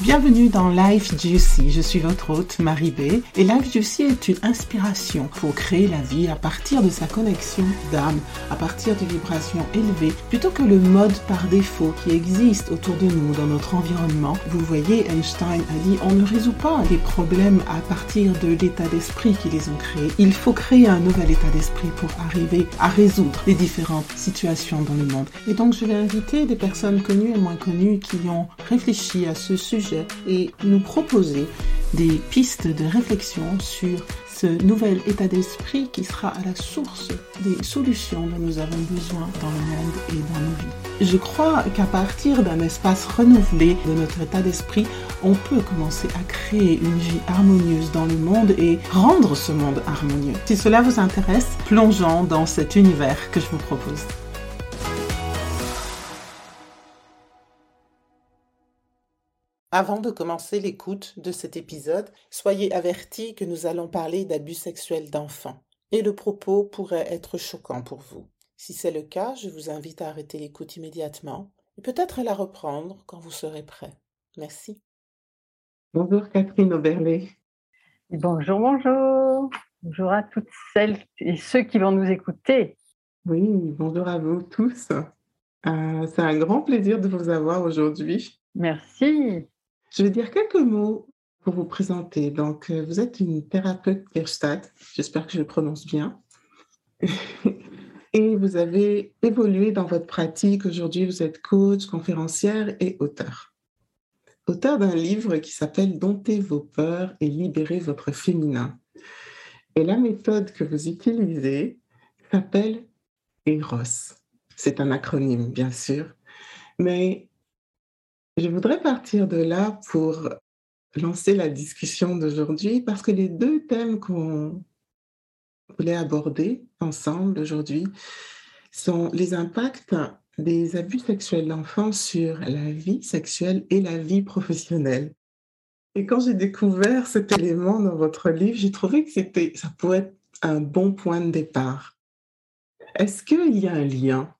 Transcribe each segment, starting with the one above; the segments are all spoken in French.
Bienvenue dans Life Juicy. Je suis votre hôte Marie B. Et Life Juicy est une inspiration pour créer la vie à partir de sa connexion d'âme, à partir de vibrations élevées, plutôt que le mode par défaut qui existe autour de nous dans notre environnement. Vous voyez, Einstein a dit on ne résout pas les problèmes à partir de l'état d'esprit qui les ont créés. Il faut créer un nouvel état d'esprit pour arriver à résoudre les différentes situations dans le monde. Et donc je vais inviter des personnes connues et moins connues qui ont réfléchi à ce sujet et nous proposer des pistes de réflexion sur ce nouvel état d'esprit qui sera à la source des solutions dont nous avons besoin dans le monde et dans nos vies. Je crois qu'à partir d'un espace renouvelé de notre état d'esprit, on peut commencer à créer une vie harmonieuse dans le monde et rendre ce monde harmonieux. Si cela vous intéresse, plongeons dans cet univers que je vous propose. Avant de commencer l'écoute de cet épisode, soyez avertis que nous allons parler d'abus sexuels d'enfants et le propos pourrait être choquant pour vous. Si c'est le cas, je vous invite à arrêter l'écoute immédiatement et peut-être à la reprendre quand vous serez prêt. Merci. Bonjour Catherine Oberlé. Bonjour, bonjour. Bonjour à toutes celles et ceux qui vont nous écouter. Oui, bonjour à vous tous. Euh, c'est un grand plaisir de vous avoir aujourd'hui. Merci. Je vais dire quelques mots pour vous présenter. Donc, euh, vous êtes une thérapeute Gerstadt, j'espère que je le prononce bien. et vous avez évolué dans votre pratique. Aujourd'hui, vous êtes coach, conférencière et auteur. Auteur d'un livre qui s'appelle Domptez vos peurs et libérez votre féminin. Et la méthode que vous utilisez s'appelle EROS. C'est un acronyme, bien sûr, mais je voudrais partir de là pour lancer la discussion d'aujourd'hui parce que les deux thèmes qu'on voulait aborder ensemble aujourd'hui sont les impacts des abus sexuels d'enfants sur la vie sexuelle et la vie professionnelle. Et quand j'ai découvert cet élément dans votre livre, j'ai trouvé que c'était, ça pouvait être un bon point de départ. Est-ce qu'il y a un lien,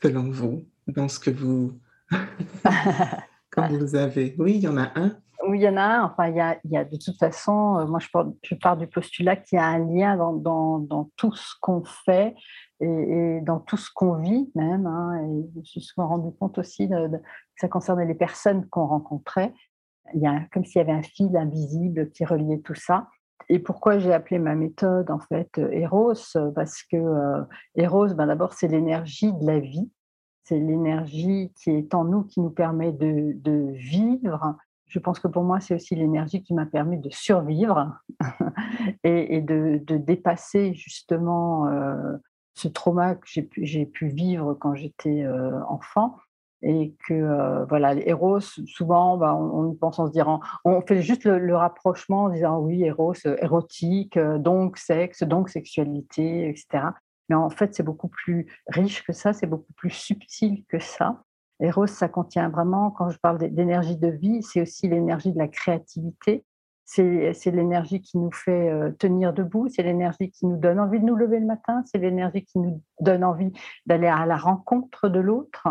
selon vous, dans ce que vous Quand vous avez. Oui, il y en a un. Oui, il y en a un. Enfin, il y a, il y a de toute façon, euh, moi, je pars, je pars du postulat qu'il y a un lien dans, tout ce qu'on fait et, dans tout ce qu'on vit même. Hein, et je me suis souvent rendu compte aussi que ça concernait les personnes qu'on rencontrait. Il y a comme s'il y avait un fil invisible qui reliait tout ça. Et pourquoi j'ai appelé ma méthode en fait Eros? Parce que euh, Eros, ben, d'abord, c'est l'énergie de la vie c'est l'énergie qui est en nous qui nous permet de, vivre. Je pense que pour moi, c'est aussi l'énergie qui m'a permis de survivre et, de, dépasser justement euh, ce trauma que j'ai pu, vivre quand j'étais euh, enfant. Et que euh, voilà, les héros, souvent, bah, on, pense en se disant, on fait juste le, le rapprochement en disant oui, héros, érotique, donc sexe, donc sexualité, etc. Mais en fait, c'est beaucoup plus riche que ça, c'est beaucoup plus subtil que ça. Eros, ça contient vraiment, quand je parle d'énergie de vie, c'est aussi l'énergie de la créativité. C'est l'énergie qui nous fait euh, tenir debout, c'est l'énergie qui nous donne envie de nous lever le matin, c'est l'énergie qui nous donne envie d'aller à la rencontre de l'autre.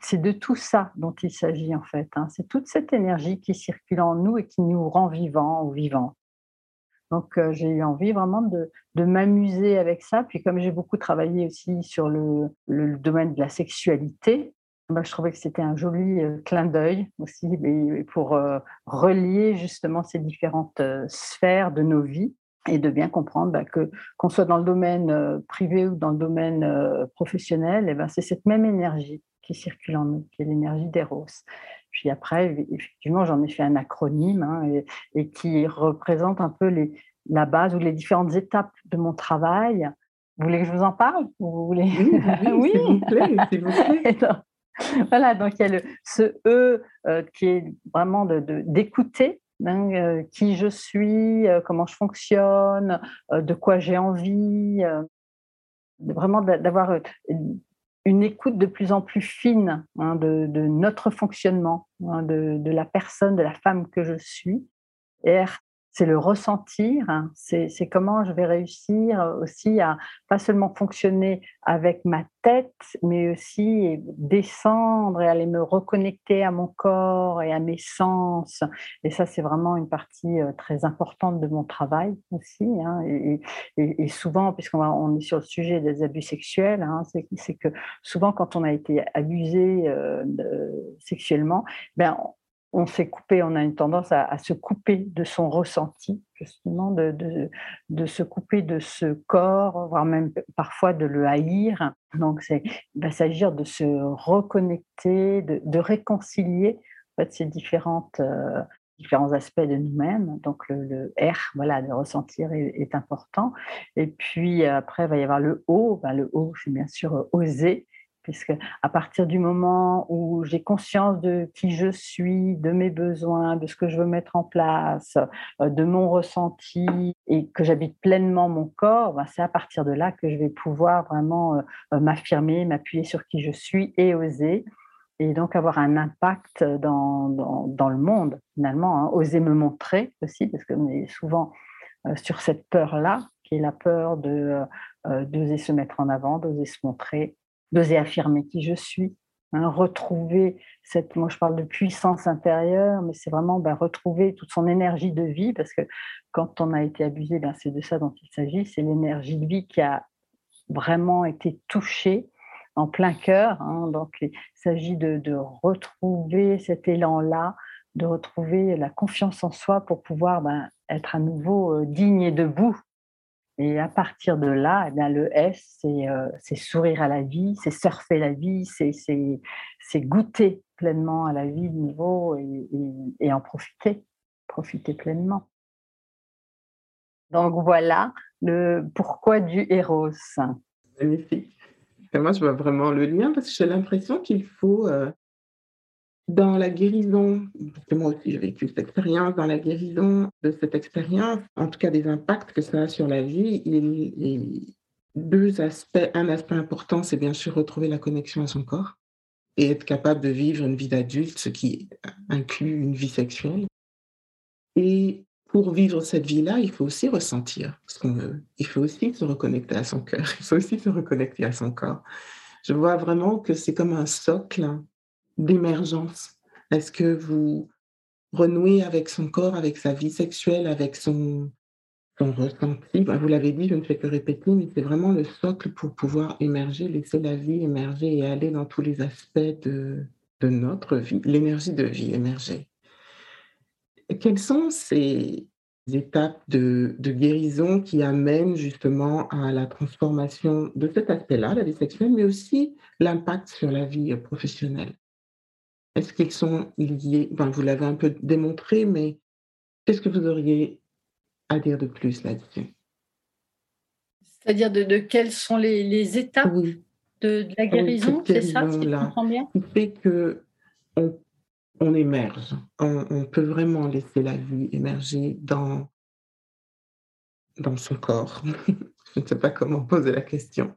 C'est de tout ça dont il s'agit en fait. Hein. C'est toute cette énergie qui circule en nous et qui nous rend vivants ou vivants. Donc, euh, j'ai eu envie vraiment de, m'amuser avec ça. Puis, comme j'ai beaucoup travaillé aussi sur le, domaine de la sexualité, bah, je trouvais que c'était un joli euh, clin d'œil aussi pour euh, relier justement ces différentes sphères de nos vies et de bien comprendre bah, que qu'on soit dans le domaine privé ou dans le domaine professionnel, eh ben, c'est cette même énergie qui circule en nous, qui est l'énergie d'Eros. Puis après, effectivement, j'en ai fait un acronyme hein, et, qui représente un peu les, la base ou les différentes étapes de mon travail. Vous voulez que je vous en parle vous voulez... Oui, s'il vous plaît. voilà, donc il y a le, ce E euh, qui est vraiment d'écouter de, hein, euh, qui je suis, euh, comment je fonctionne, de quoi j'ai envie, vraiment d'avoir une écoute de plus en plus fine hein, de, notre fonctionnement, hein, de, la personne, de la femme que je suis. C'est le ressentir, hein. c'est comment je vais réussir aussi à pas seulement fonctionner avec ma tête, mais aussi descendre et aller me reconnecter à mon corps et à mes sens. Et ça, c'est vraiment une partie euh, très importante de mon travail aussi. Hein. Et, souvent, puisqu'on on est sur le sujet des abus sexuels, hein, c'est que souvent quand on a été abusé euh, sexuellement, ben, on s'est coupé, on a une tendance à, se couper de son ressenti, justement, de, se couper de ce corps, voire même parfois de le haïr. Donc, c'est va s'agir de se reconnecter, de, réconcilier en fait, ces différentes, euh, différents aspects de nous-mêmes. Donc, le, R, voilà, de ressentir est, important. Et puis, après, il va y avoir le O. Ben, le O, c'est bien sûr oser puisque à partir du moment où j'ai conscience de qui je suis, de mes besoins, de ce que je veux mettre en place, euh, de mon ressenti et que j'habite pleinement mon corps, ben, c'est à partir de là que je vais pouvoir vraiment euh, euh, m'affirmer, m'appuyer sur qui je suis et oser et donc avoir un impact dans, dans, le monde finalement, hein. oser me montrer aussi, parce qu'on est souvent sur cette peur-là, qui est la peur de d'oser se mettre en avant, d'oser se montrer, d'oser affirmer qui je suis, hein, retrouver cette, moi je parle de puissance intérieure, mais c'est vraiment ben, retrouver toute son énergie de vie, parce que quand on a été abusé, ben, c'est de ça dont il s'agit, c'est l'énergie de vie qui a vraiment été touchée en plein cœur. Hein. donc il s'agit de, de retrouver cet élan-là, de retrouver la confiance en soi pour pouvoir ben, être à nouveau euh, digne et debout et à partir de là, eh le S, euh, c'est sourire à la vie, c'est surfer la vie, c'est goûter pleinement à la vie de nouveau et, en profiter, profiter pleinement. Donc voilà le pourquoi du héros. Magnifique. Moi, je vois vraiment le lien parce que j'ai l'impression qu'il faut euh, dans la guérison, parce que moi aussi j'ai vécu cette expérience, dans la guérison de cette expérience, en tout cas des impacts que ça a sur la vie, il, il deux aspects. Un aspect important, c'est bien sûr retrouver la connexion à son corps et être capable de vivre une vie d'adulte, ce qui inclut une vie sexuelle. Et pour vivre cette vie-là, il faut aussi ressentir ce qu'on veut. Il faut aussi se reconnecter à son cœur. Il faut aussi se reconnecter à son corps. Je vois vraiment que c'est comme un socle d'émergence. Est-ce que vous renouez avec son corps, avec sa vie sexuelle, avec son, ressenti? Ben, Vous l'avez dit, je ne fais que répéter, mais c'est vraiment le socle pour pouvoir émerger, laisser la vie émerger et aller dans tous les aspects de, notre vie, l'énergie de vie émerger. Quelles sont ces étapes de, guérison qui amènent justement à la transformation de cet aspect-là, la vie sexuelle, mais aussi l'impact sur la vie professionnelle? Est-ce qu'ils sont liés Vous l'avez un peu démontré, mais qu'est-ce que vous auriez à dire de plus là-dessus? C'est-à-dire de, quelles sont les, étapes de, la guérison, c'est ça, si je comprends bien? Qui fait que on, émerge, on, peut vraiment laisser la vie émerger dans, dans son corps. je ne sais pas comment poser la question.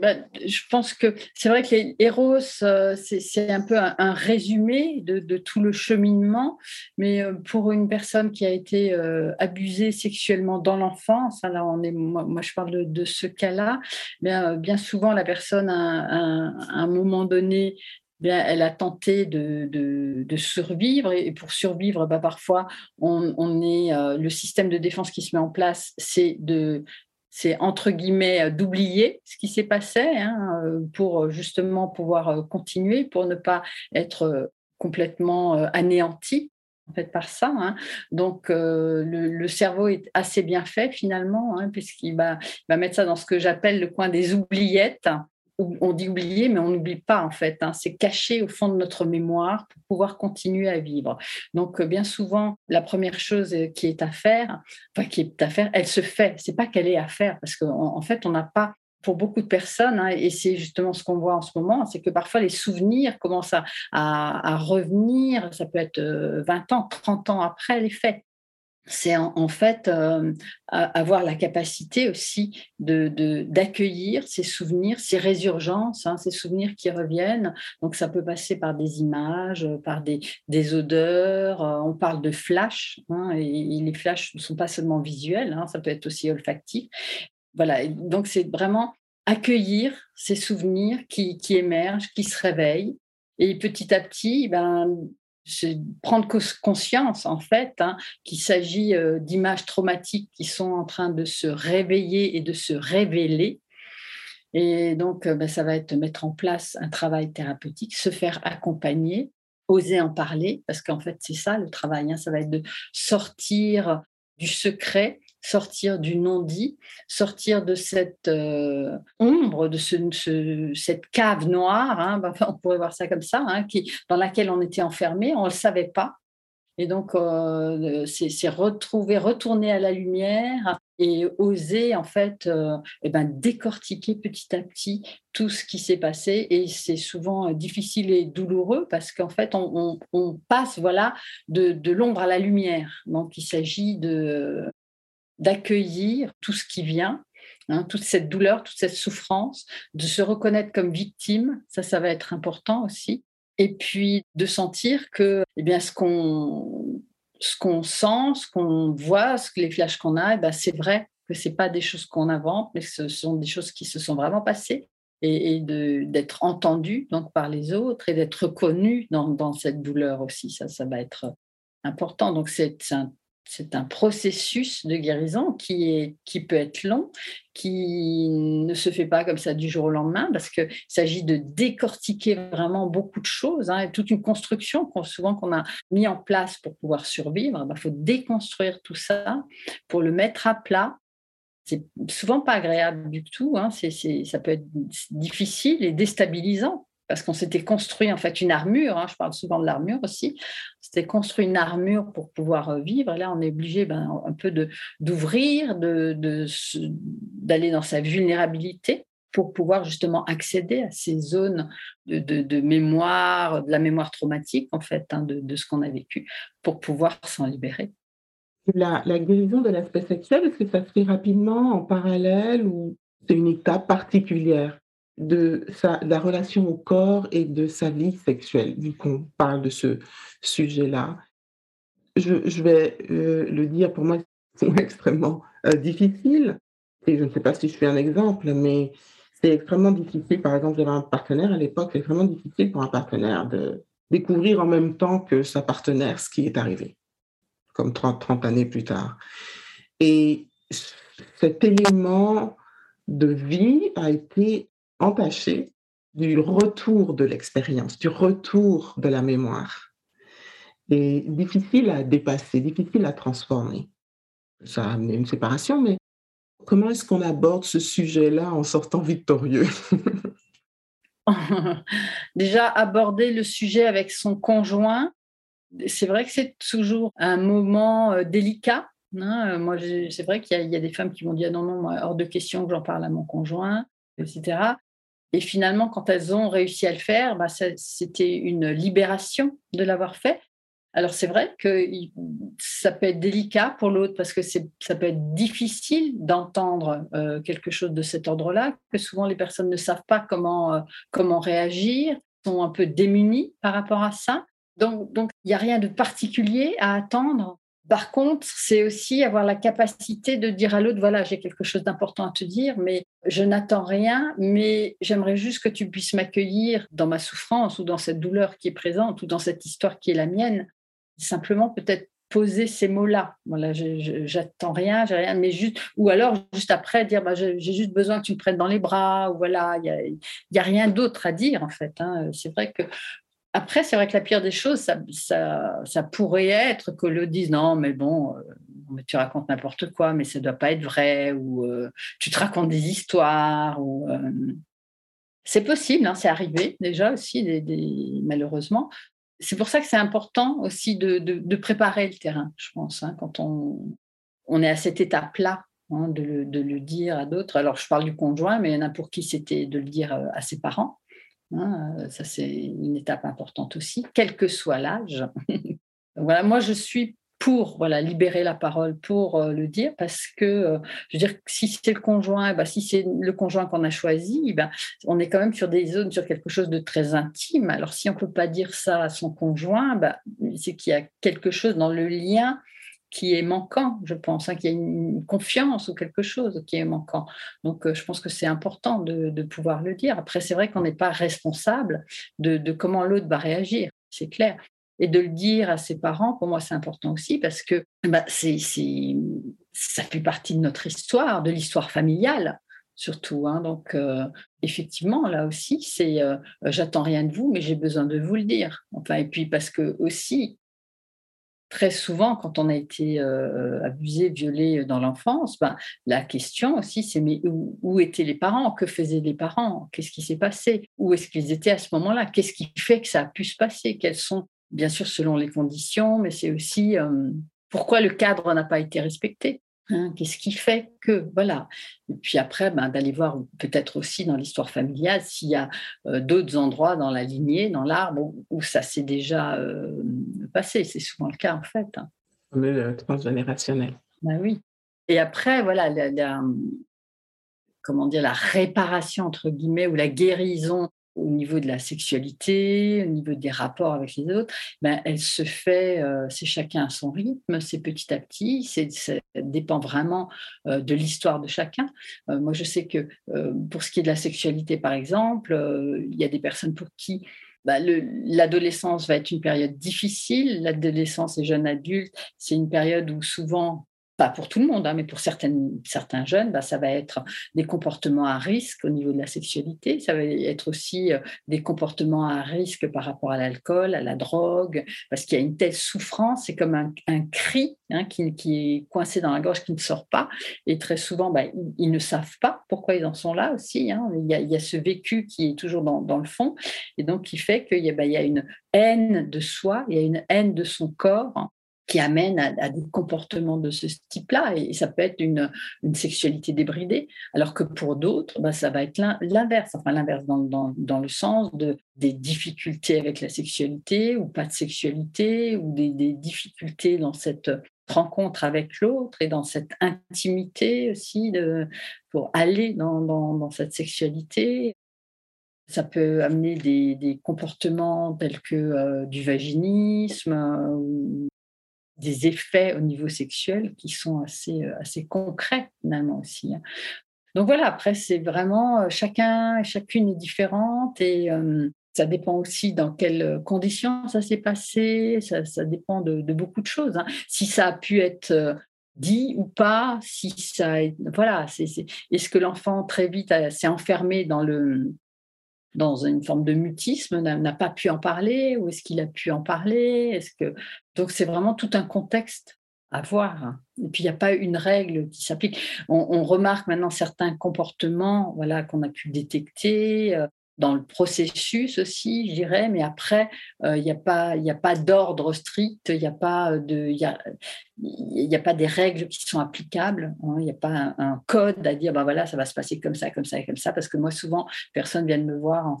Bah, je pense que c'est vrai que les héros, euh, c'est un peu un, résumé de, tout le cheminement, mais euh, pour une personne qui a été euh, abusée sexuellement dans l'enfance, là on est, moi, je parle de, ce cas-là, bien, bien souvent la personne à, un moment donné Bien, elle a tenté de, survivre et pour survivre, bah, parfois, on, est le système de défense qui se met en place, c'est de c'est entre guillemets euh, d'oublier ce qui s'est passé hein, euh, pour euh, justement pouvoir continuer, pour ne pas être complètement anéanti par ça. Hein. Donc le, cerveau est assez bien fait finalement, hein, puisqu'il va, va, mettre ça dans ce que j'appelle le coin des oubliettes on dit oublier, mais on n'oublie pas en fait. Hein. C'est caché au fond de notre mémoire pour pouvoir continuer à vivre. Donc euh, bien souvent, la première chose euh, qui est à faire, enfin qui est à faire, elle se fait. C'est pas qu'elle est à faire parce qu'en en fait, on n'a pas pour beaucoup de personnes, hein, et c'est justement ce qu'on voit en ce moment, c'est que parfois les souvenirs commencent à, revenir, ça peut être 20 euh, ans, 30 ans après les faits. C'est en, fait euh, avoir la capacité aussi de, d'accueillir ces souvenirs, ces résurgences, hein, ces souvenirs qui reviennent. Donc ça peut passer par des images, par des, des odeurs. Euh, on parle de flash, hein, et, les flashs ne sont pas seulement visuels, hein, ça peut être aussi olfactif. Voilà, donc c'est vraiment accueillir ces souvenirs qui, qui émergent, qui se réveillent. Et petit à petit, ben, prendre conscience en fait hein, qu'il s'agit euh, d'images traumatiques qui sont en train de se réveiller et de se révéler. Et donc, euh, ben, ça va être mettre en place un travail thérapeutique, se faire accompagner, oser en parler, parce qu'en fait, c'est ça le travail. Hein, ça va être de sortir du secret sortir du non-dit, sortir de cette euh, ombre, de ce, cette cave noire, hein, on pourrait voir ça comme ça, hein, dans laquelle on était enfermé, on ne le savait pas. Et donc, euh, c'est retrouver, retourner à la lumière et oser, en fait, euh, eh ben, décortiquer petit à petit tout ce qui s'est passé. Et c'est souvent difficile et douloureux parce qu'en fait, on, passe voilà, de l'ombre à la lumière. Donc, il s'agit de d'accueillir tout ce qui vient, hein, toute cette douleur, toute cette souffrance, de se reconnaître comme victime, ça, ça va être important aussi. Et puis de sentir que eh bien, ce qu'on ce qu'on sent, ce qu'on voit, ce que les flashs qu'on a, eh ben, c'est vrai que ce pas des choses qu'on invente, mais ce sont des choses qui se sont vraiment passées et, et d'être entendu donc par les autres et d'être reconnu dans, dans, cette douleur aussi. Ça, ça va être important. Donc c'est un c'est un processus de guérison qui, est, qui peut être long, qui ne se fait pas comme ça du jour au lendemain, parce qu'il s'agit de décortiquer vraiment beaucoup de choses, hein, toute une construction qu'on, souvent qu'on a mis en place pour pouvoir survivre. Il ben, faut déconstruire tout ça pour le mettre à plat. C'est souvent pas agréable du tout, hein, ça peut être difficile et déstabilisant parce qu'on s'était construit en fait une armure, hein, je parle souvent de l'armure aussi, c'était construit une armure pour pouvoir euh, vivre, là on est obligé ben, un peu d'ouvrir, de, d'aller dans sa vulnérabilité pour pouvoir justement accéder à ces zones de, mémoire, de la mémoire traumatique en fait, hein, de, ce qu'on a vécu, pour pouvoir s'en libérer. La, la guérison de l'aspect sexuel, est-ce que ça se fait rapidement, en parallèle, ou c'est une étape particulière? De, la relation au corps et de sa vie sexuelle, vu qu'on parle de ce sujet-là. Je, vais euh, le dire, pour moi, c'est extrêmement euh, difficile. Et je ne sais pas si je fais un exemple, mais c'est extrêmement difficile. Par exemple, j'avais un partenaire à l'époque, c'est extrêmement difficile pour un partenaire de découvrir en même temps que sa partenaire ce qui est arrivé, comme 30, 30 années plus tard. Et cet élément de vie a été entaché du retour de l'expérience, du retour de la mémoire. Et difficile à dépasser, difficile à transformer. Ça a amené une séparation, mais comment est-ce qu'on aborde ce sujet-là en sortant victorieux? Déjà, aborder le sujet avec son conjoint, c'est vrai que c'est toujours un moment euh, délicat. Hein. Moi, c'est vrai qu'il y, a des femmes qui vont dire non, non, hors de question que j'en parle à mon conjoint, etc. Et finalement, quand elles ont réussi à le faire, bah, c'était une libération de l'avoir fait. Alors c'est vrai que ça peut être délicat pour l'autre parce que ça peut être difficile d'entendre euh, quelque chose de cet ordre-là, que souvent les personnes ne savent pas comment, euh, comment réagir, sont un peu démunies par rapport à ça. Donc, donc il n'y a rien de particulier à attendre par contre, c'est aussi avoir la capacité de dire à l'autre, voilà, j'ai quelque chose d'important à te dire, mais je n'attends rien, mais j'aimerais juste que tu puisses m'accueillir dans ma souffrance ou dans cette douleur qui est présente ou dans cette histoire qui est la mienne. Simplement peut-être poser ces mots-là. Voilà, j'attends rien, j'ai rien, mais juste, ou alors juste après dire, bah, j'ai juste besoin que tu me prennes dans les bras, ou voilà, il n'y a, rien d'autre à dire en fait. Hein. C'est vrai que après, c'est vrai que la pire des choses, ça, pourrait être que le dise non, mais bon, euh, tu racontes n'importe quoi, mais ça ne doit pas être vrai, ou euh, tu te racontes des histoires. Ou, euh, C'est possible, hein, c'est arrivé déjà aussi, malheureusement. C'est pour ça que c'est important aussi de, préparer le terrain, je pense, hein, quand on, est à cette étape-là. Hein, de, le, dire à d'autres. Alors, je parle du conjoint, mais il y en a pour qui c'était de le dire à ses parents. Hein, euh, ça, c'est une étape importante aussi, quel que soit l'âge. voilà, moi, je suis pour voilà libérer la parole, pour le dire, parce que je veux dire si c'est le conjoint, bah, si c'est le conjoint qu'on a choisi, bah, on est quand même sur des zones, sur quelque chose de très intime. Alors si on peut pas dire ça à son conjoint, bah, c'est qu'il y a quelque chose dans le lien qui est manquant, je pense, hein, qu'il y a une confiance ou quelque chose qui est manquant. Donc, euh, je pense que c'est important de, pouvoir le dire. Après, c'est vrai qu'on n'est pas responsable de, comment l'autre va réagir, c'est clair. Et de le dire à ses parents, pour moi, c'est important aussi parce que bah, ça fait partie de notre histoire, de l'histoire familiale surtout. Hein. Donc, euh, effectivement, là aussi, c'est euh, j'attends rien de vous, mais j'ai besoin de vous le dire. Enfin, et puis parce que aussi, très souvent, quand on a été euh, abusé, violé dans l'enfance, ben, la question aussi, c'est mais où, étaient les parents? Que faisaient les parents? Qu'est-ce qui s'est passé? Où est-ce qu'ils étaient à ce moment-là? Qu'est-ce qui fait que ça a pu se passer? Quelles sont, bien sûr, selon les conditions, mais c'est aussi euh, pourquoi le cadre n'a pas été respecté? Hein, qu'est-ce qui fait que, voilà. Et puis après, ben, d'aller voir peut-être aussi dans l'histoire familiale s'il y a euh, d'autres endroits dans la lignée, dans l'arbre, où, ça s'est déjà euh, passé. C'est souvent le cas, en fait. Hein. Le transgénérationnel. Ben oui. Et après, voilà, la, comment dire, la réparation, entre guillemets, ou la guérison au niveau de la sexualité, au niveau des rapports avec les autres, ben, elle se fait, euh, c'est chacun à son rythme, c'est petit à petit, ça dépend vraiment euh, de l'histoire de chacun. Euh, moi, je sais que pour ce qui est de la sexualité, par exemple, il y a des personnes pour qui bah, l'adolescence va être une période difficile. L'adolescence et jeune adulte, c'est une période où souvent pas pour tout le monde, hein, mais pour certaines, certains jeunes, bah, ça va être des comportements à risque au niveau de la sexualité. Ça va être aussi euh, des comportements à risque par rapport à l'alcool, à la drogue, parce qu'il y a une telle souffrance, c'est comme un, cri hein, qui, est coincé dans la gorge, qui ne sort pas. Et très souvent, bah, ils, ne savent pas pourquoi ils en sont là aussi. Hein. Il, y a, ce vécu qui est toujours dans, le fond, et donc qui fait qu'il bah, y a une haine de soi, il y a une haine de son corps qui amène à, des comportements de ce type-là. Et, ça peut être une, une, sexualité débridée, alors que pour d'autres, bah, ça va être l'inverse. Enfin, l'inverse dans, dans, dans, le sens de, des difficultés avec la sexualité ou pas de sexualité, ou des, des difficultés dans cette rencontre avec l'autre et dans cette intimité aussi de, pour aller dans, dans cette sexualité. Ça peut amener des, des comportements tels que euh, du vaginisme ou des effets au niveau sexuel qui sont assez, euh, assez concrets finalement aussi. Hein. Donc voilà, après, c'est vraiment euh, chacun et chacune est différente et euh, ça dépend aussi dans quelles conditions ça s'est passé, ça, ça dépend de, beaucoup de choses. Hein. Si ça a pu être dit ou pas, si ça, voilà, est-ce que l'enfant très vite s'est enfermé dans le dans une forme de mutisme, n'a pas pu en parler, ou est-ce qu'il a pu en parler Est-ce que donc c'est vraiment tout un contexte à voir. Et puis il n'y a pas une règle qui s'applique. On, remarque maintenant certains comportements, voilà, qu'on a pu détecter. Euh, dans le processus aussi, je dirais, mais après, euh, il n'y a pas, a pas d'ordre strict, il n'y a pas de, il y a, pas des règles qui sont applicables, hein. il n'y a pas un, code à dire, bah voilà, ça va se passer comme ça, comme ça et comme ça, parce que moi souvent, personne vient me voir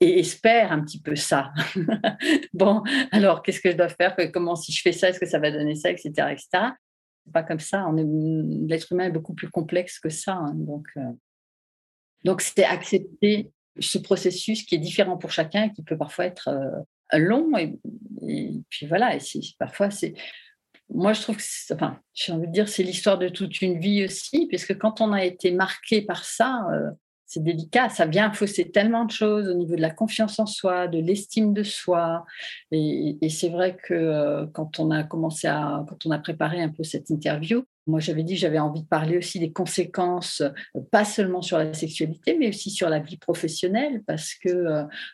et espère un petit peu ça. bon, alors qu'est-ce que je dois faire? Comment si je fais ça, est-ce que ça va donner ça, etc., etc. Pas comme ça. L'être humain est beaucoup plus complexe que ça, hein. donc. Euh, donc, c'était accepter ce processus qui est différent pour chacun, qui peut parfois être euh, long. Et, puis voilà, et parfois c'est. Moi, je trouve que, enfin, j'ai envie de dire, c'est l'histoire de toute une vie aussi, puisque quand on a été marqué par ça, euh, c'est délicat, ça vient fausser tellement de choses au niveau de la confiance en soi, de l'estime de soi. Et, c'est vrai que euh, quand on a commencé à, quand on a préparé un peu cette interview, moi j'avais dit j'avais envie de parler aussi des conséquences, euh, pas seulement sur la sexualité, mais aussi sur la vie professionnelle, parce que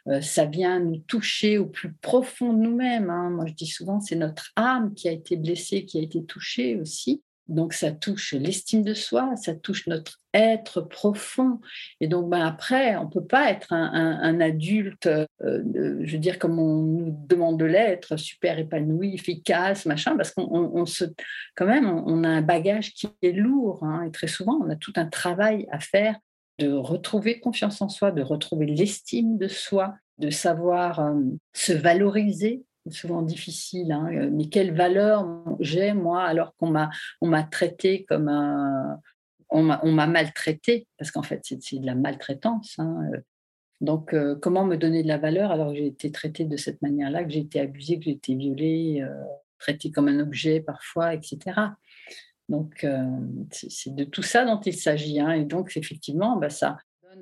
euh, ça vient nous toucher au plus profond de nous-mêmes. Hein. Moi je dis souvent, c'est notre âme qui a été blessée, qui a été touchée aussi. Donc ça touche l'estime de soi, ça touche notre être profond. Et donc ben, après, on ne peut pas être un, adulte, euh, je veux dire, comme on nous demande de l'être, super épanoui, efficace, machin, parce qu'on se, quand même, on, a un bagage qui est lourd. Hein, et très souvent, on a tout un travail à faire de retrouver confiance en soi, de retrouver l'estime de soi, de savoir euh, se valoriser souvent difficile. Hein. Mais quelle valeur j'ai, moi, alors qu'on m'a, on m'a traité comme un. On m'a, maltraité, parce qu'en fait, c'est, de la maltraitance. Hein. Donc, euh, comment me donner de la valeur alors que j'ai été traitée de cette manière-là, que j'ai été abusée, que j'ai été violée, euh, traitée comme un objet parfois, etc. Donc, euh, c'est de tout ça dont il s'agit. Hein. Et donc, effectivement, bah, ça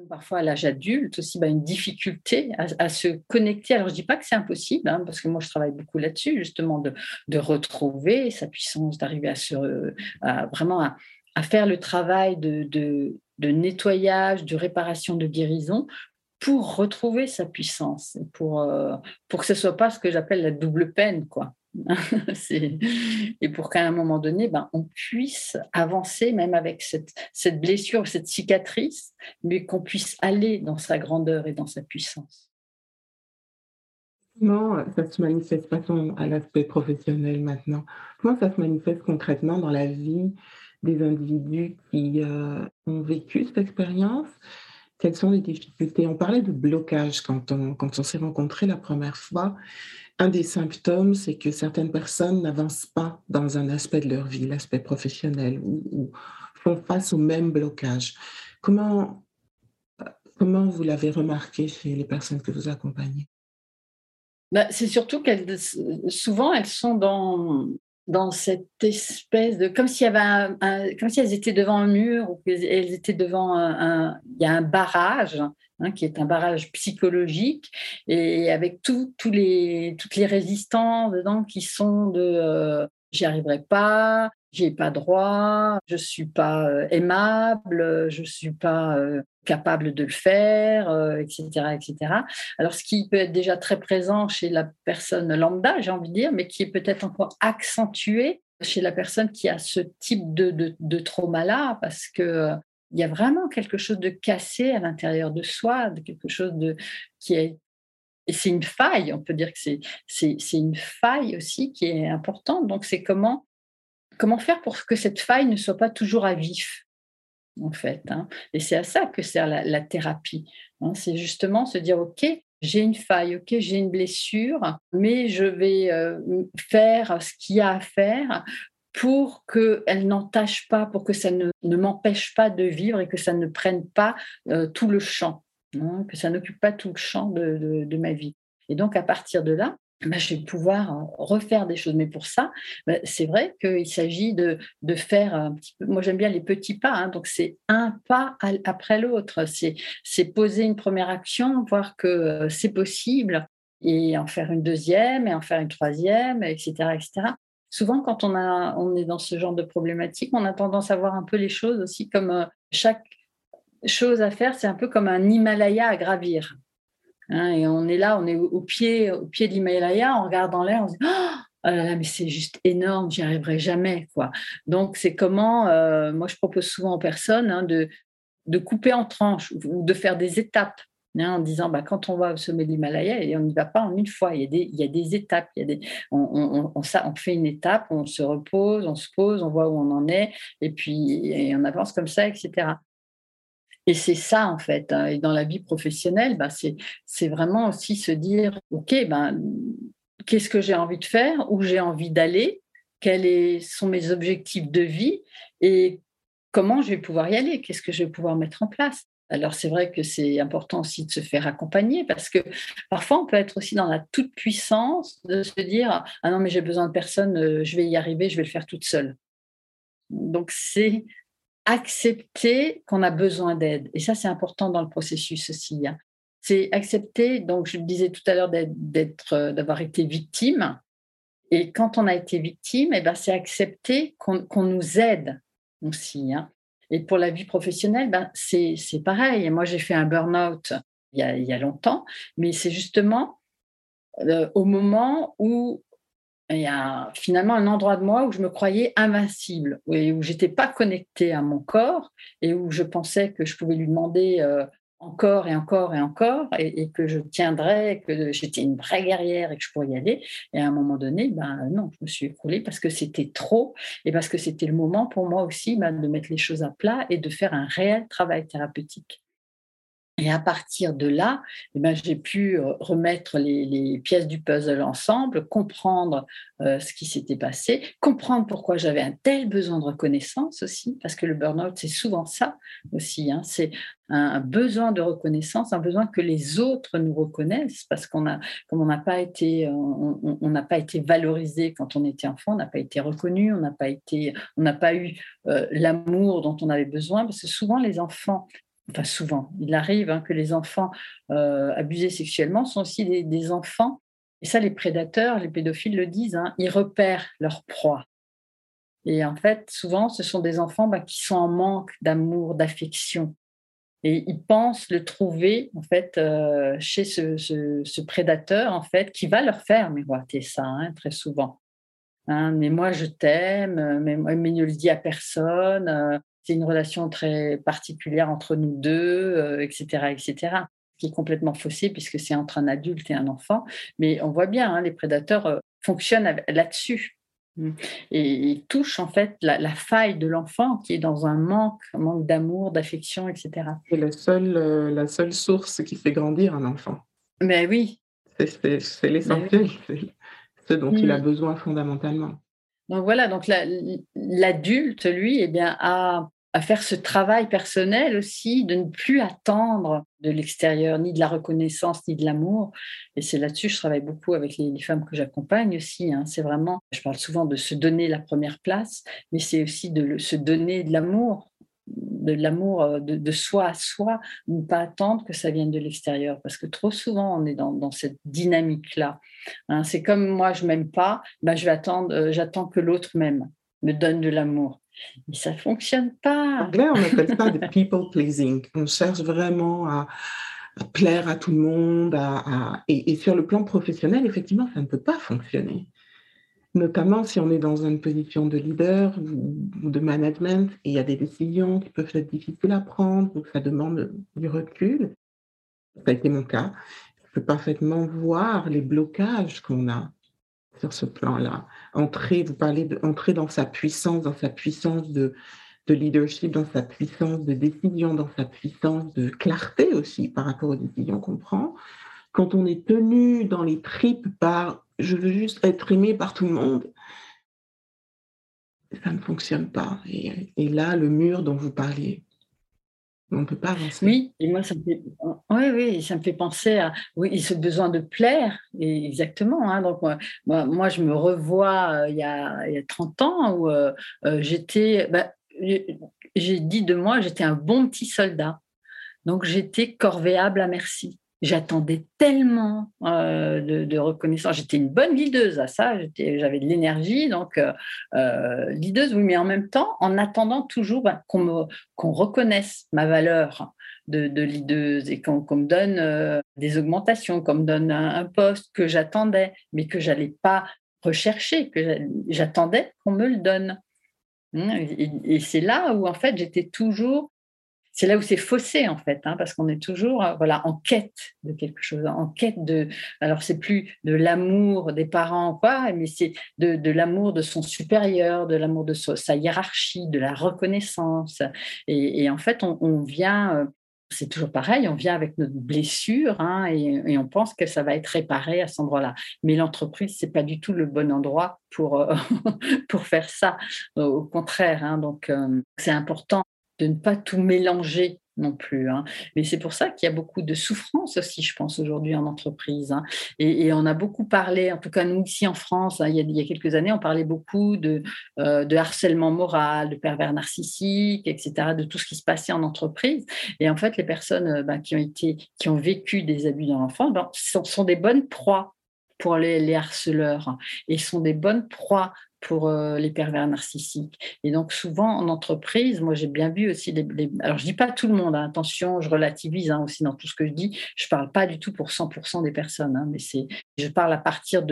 parfois à l'âge adulte aussi bah, une difficulté à, se connecter. Alors, je ne dis pas que c'est impossible, hein, parce que moi, je travaille beaucoup là-dessus, justement, de, retrouver sa puissance, d'arriver à, se, vraiment à, faire le travail de, nettoyage, de réparation, de guérison pour retrouver sa puissance, pour, euh, pour que ce soit pas ce que j'appelle la double peine, quoi. et pour qu'à un moment donné, ben, on puisse avancer même avec cette, cette blessure, cette cicatrice, mais qu'on puisse aller dans sa grandeur et dans sa puissance. Comment ça se manifeste, passons à l'aspect professionnel maintenant, comment ça se manifeste concrètement dans la vie des individus qui euh, ont vécu cette expérience? Quelles sont les difficultés? On parlait de blocage quand on, quand on s'est rencontrés la première fois. Un des symptômes, c'est que certaines personnes n'avancent pas dans un aspect de leur vie, l'aspect professionnel, ou, font face au même blocage. Comment, comment vous l'avez remarqué chez les personnes que vous accompagnez? Bah, c'est surtout qu'elles, souvent, elles sont dans, dans cette espèce de comme s'il y avait un, comme si elles étaient devant un mur ou qu'elles étaient devant un, il y a un barrage hein, qui est un barrage psychologique et avec tous les toutes les résistants dedans qui sont de euh, j'y arriverai pas j'ai pas droit je suis pas euh, aimable je suis pas euh, capable de le faire, etc., euh, etc. Alors, ce qui peut être déjà très présent chez la personne lambda, j'ai envie de dire, mais qui est peut-être encore accentué chez la personne qui a ce type de, de, trauma-là, parce que il y a vraiment quelque chose de cassé à l'intérieur de soi, de quelque chose de qui est et c'est une faille, on peut dire que c'est, une faille aussi qui est importante. Donc, c'est comment, comment faire pour que cette faille ne soit pas toujours à vif en fait. Hein. Et c'est à ça que sert la, thérapie. Hein. C'est justement se dire, OK, j'ai une faille, OK, j'ai une blessure, mais je vais euh, faire ce qu'il y a à faire pour qu'elle n'entache pas, pour que ça ne, m'empêche pas de vivre et que ça ne prenne pas euh, tout le champ, hein, que ça n'occupe pas tout le champ de ma vie. Et donc, à partir de là, bah, je vais pouvoir euh, refaire des choses. Mais pour ça, bah, c'est vrai qu'il s'agit de, de, faire un petit peu. Moi, j'aime bien les petits pas. Hein, donc, c'est un pas après l'autre. C'est poser une première action, voir que euh, c'est possible, et en faire une deuxième, et en faire une troisième, etc. etc. Souvent, quand on, a, on est dans ce genre de problématique, on a tendance à voir un peu les choses aussi comme euh, chaque chose à faire, c'est un peu comme un Himalaya à gravir. Hein, et on est là, on est au pied, au pied de l'Himalaya, on regarde en l'air, on se dit oh, oh là là, mais c'est juste énorme, j'y arriverai jamais. quoi. Donc, c'est comment, euh, moi je propose souvent aux personnes hein, de, de couper en tranches ou de faire des étapes. Hein, en disant bah, quand on va au sommet de l'Himalaya, on n'y va pas en une fois, il y a des, il y a des étapes, il y a des, on, on, on, ça, on, fait une étape, on se repose, on se pose, on voit où on en est, et puis et on avance comme ça, etc. Et c'est ça, en fait. Hein. Et dans la vie professionnelle, bah, c'est vraiment aussi se dire, OK, ben, qu'est-ce que j'ai envie de faire, où j'ai envie d'aller, quels sont mes objectifs de vie et comment je vais pouvoir y aller, qu'est-ce que je vais pouvoir mettre en place. Alors c'est vrai que c'est important aussi de se faire accompagner parce que parfois on peut être aussi dans la toute puissance de se dire ah non mais j'ai besoin de personne, euh, je vais y arriver, je vais le faire toute seule. Donc c'est accepter qu'on a besoin d'aide. Et ça, c'est important dans le processus aussi. Hein. C'est accepter, donc je le disais tout à l'heure, d'être, euh, d'avoir été victime. Et quand on a été victime, eh ben, c'est accepter qu'on, nous aide aussi. Hein. Et pour la vie professionnelle, ben, c'est, pareil. Moi, j'ai fait un burn-out il y a, longtemps, mais c'est justement euh, au moment où il y a finalement un endroit de moi où je me croyais invincible, et où j'étais pas connectée à mon corps et où je pensais que je pouvais lui demander euh, encore et encore et encore et, que je tiendrais, que j'étais une vraie guerrière et que je pourrais y aller. Et à un moment donné, ben non, je me suis écroulée parce que c'était trop et parce que c'était le moment pour moi aussi ben, de mettre les choses à plat et de faire un réel travail thérapeutique. Et à partir de là, eh ben, j'ai pu euh, remettre les, pièces du puzzle ensemble, comprendre euh, ce qui s'était passé, comprendre pourquoi j'avais un tel besoin de reconnaissance aussi, parce que le burn-out, c'est souvent ça aussi. Hein. c'est un, besoin de reconnaissance, un besoin que les autres nous reconnaissent, parce qu'on n'a pas été, euh, on n'a pas été valorisé quand on était enfant, on n'a pas été reconnu, on n'a pas été, on n'a pas eu l'amour dont on avait besoin, parce que souvent les enfants enfin souvent, il arrive hein, que les enfants euh, abusés sexuellement sont aussi des, enfants, et ça les prédateurs, les pédophiles le disent, hein, ils repèrent leur proie. Et en fait, souvent, ce sont des enfants bah, qui sont en manque d'amour, d'affection. Et ils pensent le trouver en fait euh, chez ce, prédateur en fait qui va leur faire miroiter ça hein, très souvent. mais moi je t'aime, mais, mais ne le dis à personne. C'est une relation très particulière entre nous deux, etc., euh, etc., qui est complètement faussée puisque c'est entre un adulte et un enfant. Mais on voit bien, hein, les prédateurs euh, fonctionnent là-dessus. Mmh. Et ils touchent en fait la, faille de l'enfant qui est dans un manque, un manque d'amour, d'affection, etc. C'est la seule, euh, la seule source qui fait grandir un enfant. Mais oui. C'est l'essentiel, c'est ce dont il a mmh. besoin fondamentalement. Donc voilà, donc l'adulte, lui, eh bien, a à faire ce travail personnel aussi, de ne plus attendre de l'extérieur ni de la reconnaissance ni de l'amour. Et c'est là-dessus, je travaille beaucoup avec les, femmes que j'accompagne aussi. Hein. C'est vraiment, je parle souvent de se donner la première place, mais c'est aussi de se donner de l'amour, de l'amour euh, de, soi à soi, ne pas attendre que ça vienne de l'extérieur, parce que trop souvent on est dans, cette dynamique-là. Hein. c'est comme moi, je m'aime pas, ben je euh, j'attends que l'autre m'aime, me donne de l'amour. Mais ça ne fonctionne pas. En anglais, on appelle ça the people pleasing. On cherche vraiment à, plaire à tout le monde. Et, sur le plan professionnel, effectivement, ça ne peut pas fonctionner. Notamment si on est dans une position de leader ou de management et il y a des décisions qui peuvent être difficiles à prendre ou que ça demande du recul. Ça a été mon cas. Je peux parfaitement voir les blocages qu'on a sur ce plan-là. Entrer, vous parlez d'entrer dans sa puissance, dans sa puissance de, de leadership, dans sa puissance de décision, dans sa puissance de clarté aussi par rapport aux décisions qu'on prend. Quand on est tenu dans les tripes par je veux juste être aimé par tout le monde, ça ne fonctionne pas. Et, et là, le mur dont vous parliez, on peut pas avancer. Oui, et moi, ça me fait, oui, ça me fait penser à oui, ce besoin de plaire, exactement. Hein. donc, moi, moi, je me revois euh, il, y a, il, y a, 30 ans où euh, euh, j'étais, bah, j'ai dit de moi, j'étais un bon petit soldat. Donc, j'étais corvéable à merci j'attendais tellement euh, de, reconnaissance. J'étais une bonne leaduse à ça, j'avais de l'énergie, donc euh, euh oui, mais en même temps, en attendant toujours ben, qu'on reconnaisse ma valeur de, de leaduse et qu'on me donne euh, des augmentations, qu'on me donne un, poste que j'attendais, mais que j'allais pas rechercher, que j'attendais qu'on me le donne. Hum, et c'est là où en fait j'étais toujours c'est là où c'est faussé en fait, hein, parce qu'on est toujours euh, voilà en quête de quelque chose, en quête de. Alors c'est plus de l'amour des parents quoi, mais c'est de, l'amour de son supérieur, de l'amour de sa, hiérarchie, de la reconnaissance. Et, en fait, on, vient. Euh, c'est toujours pareil, on vient avec notre blessure hein, et, on pense que ça va être réparé à cet endroit-là. Mais l'entreprise, c'est pas du tout le bon endroit pour, euh, pour faire ça. Au contraire, hein, donc c'est important de ne pas tout mélanger non plus. Hein. Mais c'est pour ça qu'il y a beaucoup de souffrance aussi, je pense, aujourd'hui en entreprise. Hein. Et, on a beaucoup parlé, en tout cas nous ici en France, hein, il, y a, quelques années, on parlait beaucoup de, euh, harcèlement moral, de pervers narcissiques, etc., de tout ce qui se passait en entreprise. Et en fait, les personnes euh, ben, qui, ont été, qui ont vécu des abus dans l'enfance ben, sont, sont, des bonnes proies pour les, les harceleurs et sont des bonnes proies pour euh, les pervers narcissiques. Et donc souvent en entreprise, moi j'ai bien vu aussi, les, alors je dis pas tout le monde, hein, attention, je relativise hein, aussi dans tout ce que je dis, je parle pas du tout pour 100% des personnes, hein, mais c'est, je parle à partir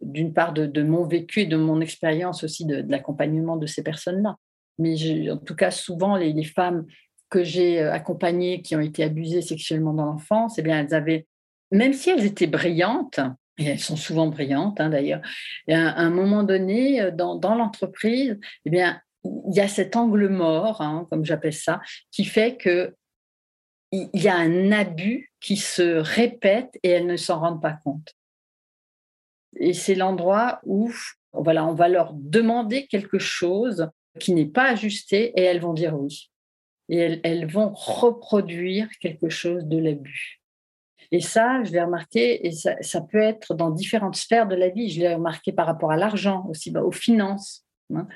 d'une part de, mon vécu et de mon expérience aussi de, l'accompagnement de ces personnes-là. Mais en tout cas, souvent les, les femmes que j'ai euh, accompagnées qui ont été abusées sexuellement dans l'enfance, eh bien elles avaient, même si elles étaient brillantes, et elles sont souvent brillantes hein, d'ailleurs, et à, un moment donné, euh, dans, l'entreprise, eh bien, il y a cet angle mort, hein, comme j'appelle ça, qui fait que il y a un abus qui se répète et elles ne s'en rendent pas compte. Et c'est l'endroit où voilà, on va leur demander quelque chose qui n'est pas ajusté et elles vont dire oui. Et elles, vont reproduire quelque chose de l'abus. Et ça, je l'ai remarqué, et ça, peut être dans différentes sphères de la vie. Je l'ai remarqué par rapport à l'argent aussi, bah, aux finances. Hein.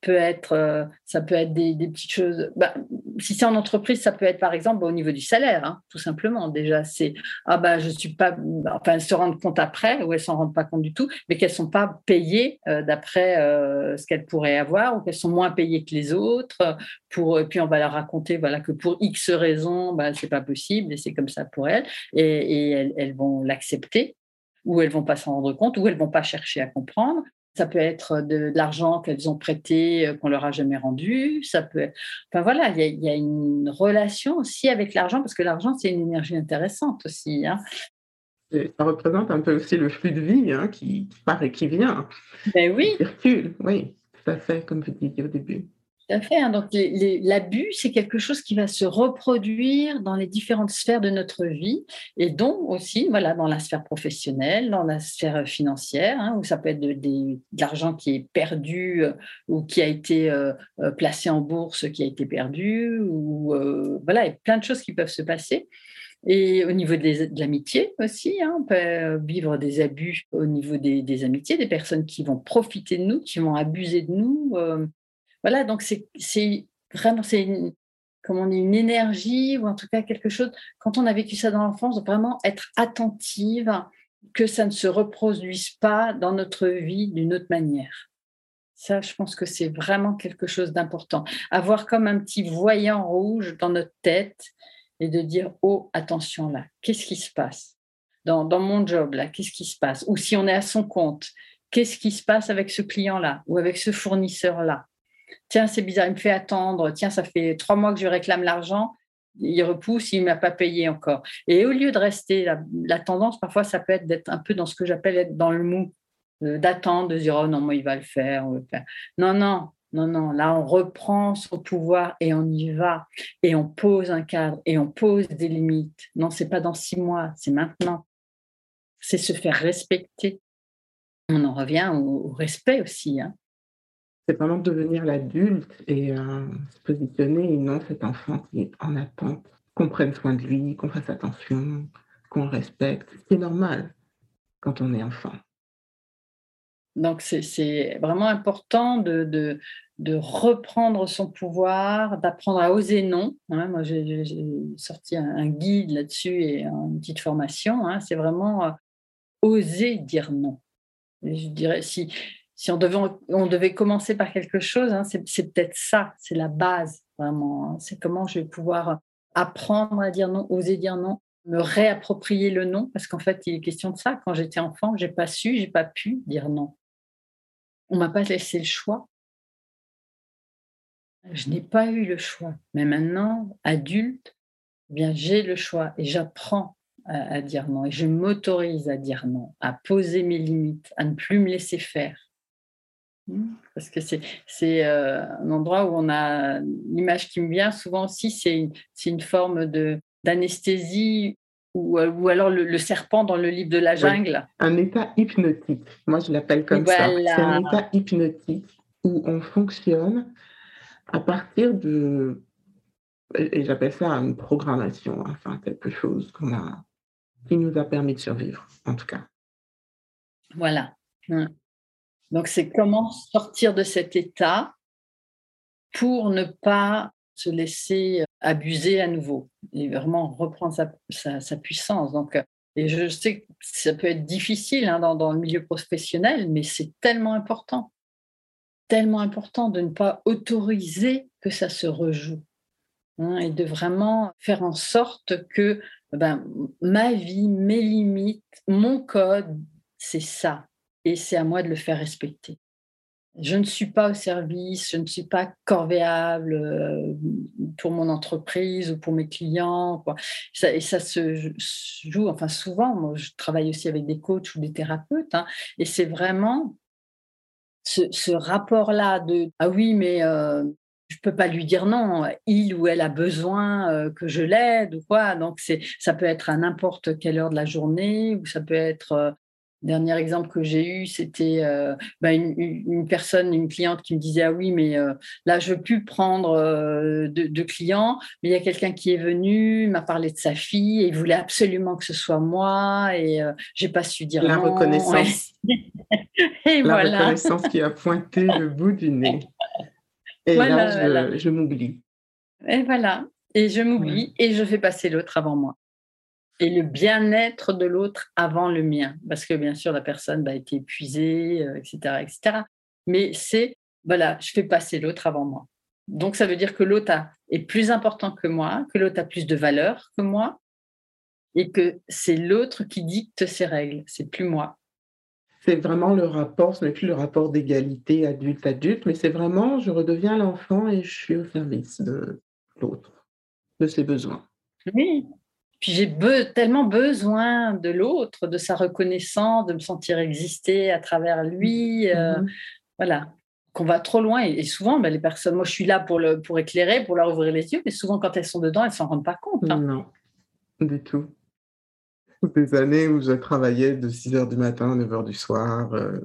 Peut être, euh, ça peut être des, petites choses. Bah, si c'est en entreprise, ça peut être par exemple au niveau du salaire, hein, tout simplement. Déjà, c'est ah bah je suis pas. Enfin, elles se rendent compte après ou elles s'en rendent pas compte du tout, mais qu'elles sont pas payées euh, d'après euh, ce qu'elles pourraient avoir ou qu'elles sont moins payées que les autres. Pour et puis on va leur raconter voilà que pour X raisons, bah c'est pas possible et c'est comme ça pour elles et, elles, elles vont l'accepter ou elles vont pas s'en rendre compte, ou elles vont pas chercher à comprendre, ça peut être de, l'argent qu'elles ont prêté, euh, qu'on leur a jamais rendu. Ça peut, enfin voilà, il y, a une relation aussi avec l'argent parce que l'argent c'est une énergie intéressante aussi. Hein. Ça représente un peu aussi le flux de vie hein, qui, part et qui vient. Ben oui. Qui circule, oui, tout à fait, comme vous disiez au début. Tout à fait. Hein. Donc, l'abus, c'est quelque chose qui va se reproduire dans les différentes sphères de notre vie et donc aussi, voilà, dans la sphère professionnelle, dans la sphère financière, hein, où ça peut être de, l'argent qui est perdu euh, ou qui a été euh, euh, placé en bourse, qui a été perdu, ou voilà, il y a plein de choses qui peuvent se passer. Et au niveau de l'amitié aussi, hein, on peut vivre des abus au niveau des, amitiés, des personnes qui vont profiter de nous, qui vont abuser de nous. Voilà, donc c'est vraiment c'est une, on dit, une énergie ou en tout cas quelque chose, quand on a vécu ça dans l'enfance, vraiment être attentive que ça ne se reproduise pas dans notre vie d'une autre manière. Ça, je pense que c'est vraiment quelque chose d'important. Avoir comme un petit voyant rouge dans notre tête et de dire, oh, attention là, qu'est-ce qui se passe dans, dans mon job là, qu'est-ce qui se passe? Ou si on est à son compte, qu'est-ce qui se passe avec ce client-là ou avec ce fournisseur-là Tiens, c'est bizarre, il me fait attendre. Tiens, ça fait trois mois que je réclame l'argent. Il repousse, il ne m'a pas payé encore. Et au lieu de rester, la, tendance, parfois, ça peut être d'être un peu dans ce que j'appelle être dans le mou, d'attendre, de dire, oh non, moi, il va le faire, le faire. Non, non, non, non. Là, on reprend son pouvoir et on y va. Et on pose un cadre et on pose des limites. Non, c'est pas dans six mois, c'est maintenant. C'est se faire respecter. On en revient au, respect aussi. Hein. C'est vraiment devenir l'adulte et euh, se positionner et non cet enfant qui est en attente, qu'on prenne soin de lui, qu'on fasse attention, qu'on respecte. C'est normal quand on est enfant. Donc c'est vraiment important de, de, reprendre son pouvoir, d'apprendre à oser non. Hein. moi, j'ai sorti un, guide là-dessus et une petite formation. Hein. c'est vraiment euh, oser dire non. je dirais, si, si on devait, commencer par quelque chose, hein, c'est peut-être ça, c'est la base vraiment. Hein. C'est comment je vais pouvoir apprendre à dire non, oser dire non, me réapproprier le non, parce qu'en fait, il est question de ça. Quand j'étais enfant, j'ai pas su, j'ai pas pu dire non. On m'a pas laissé le choix. Je n'ai pas eu le choix. Mais maintenant, adulte, eh bien j'ai le choix et j'apprends à, dire non et je m'autorise à dire non, à poser mes limites, à ne plus me laisser faire. Parce que c'est euh, un endroit où on a l'image qui me vient souvent aussi, c'est une, une forme d'anesthésie ou, ou, alors le, serpent dans le livre de la jungle. un état hypnotique. Moi, je l'appelle comme ça. C'est un état hypnotique où on fonctionne à partir de. Et j'appelle ça une programmation, enfin quelque chose qu'on a, qui nous a permis de survivre, en tout cas. Voilà. Mmh. Donc, c'est comment sortir de cet état pour ne pas se laisser euh, abuser à nouveau et vraiment reprendre sa, puissance. Donc, euh, et je sais que ça peut être difficile hein, dans, le milieu professionnel, mais c'est tellement important, tellement important de ne pas autoriser que ça se rejoue hein, et de vraiment faire en sorte que ben, ma vie, mes limites, mon code, c'est ça et c'est à moi de le faire respecter. Je ne suis pas au service, je ne suis pas corvéable euh, pour mon entreprise ou pour mes clients. Quoi. et ça se joue, enfin souvent, moi je travaille aussi avec des coachs ou des thérapeutes, hein, et c'est vraiment ce, rapport-là de ah oui, mais euh, je peux pas lui dire non. Il ou elle a besoin euh, que je l'aide ou quoi. Donc ça peut être à n'importe quelle heure de la journée ou ça peut être euh, Dernier exemple que j'ai eu, c'était euh, bah, une, personne, une cliente qui me disait ah oui, mais euh, là je plus prendre euh, de, clients, mais il y a quelqu'un qui est venu, m'a parlé de sa fille et il voulait absolument que ce soit moi et j'ai pas su dire la reconnaissance. et la reconnaissance qui a pointé le bout du nez. Et là, je, je m'oublie. Et voilà. Et je m'oublie et je fais passer l'autre avant moi et le bien-être de l'autre avant le mien, parce que bien sûr la personne va être épuisée, etc., euh, etc. Mais c'est voilà, je fais passer l'autre avant moi. Donc ça veut dire que l'autre est plus important que moi, que l'autre a plus de valeur que moi, et que c'est l'autre qui dicte ses règles, c'est plus moi. C'est vraiment le rapport, ce n'est plus le rapport d'égalité adulte-adulte, mais c'est vraiment je redeviens l'enfant et je suis au service de l'autre, de ses besoins. Oui, puis j'ai tellement besoin de l'autre, de sa reconnaissance, de me sentir exister à travers lui. Euh, mhm. Voilà, qu'on va trop loin. Et, souvent, ben, les personnes, moi je suis là pour, le, pour éclairer, pour leur ouvrir les yeux, mais souvent quand elles sont dedans, elles ne s'en rendent pas compte. Hein. Non, du tout. Des années où je travaillais de 6 h du matin à 9 h du soir, euh,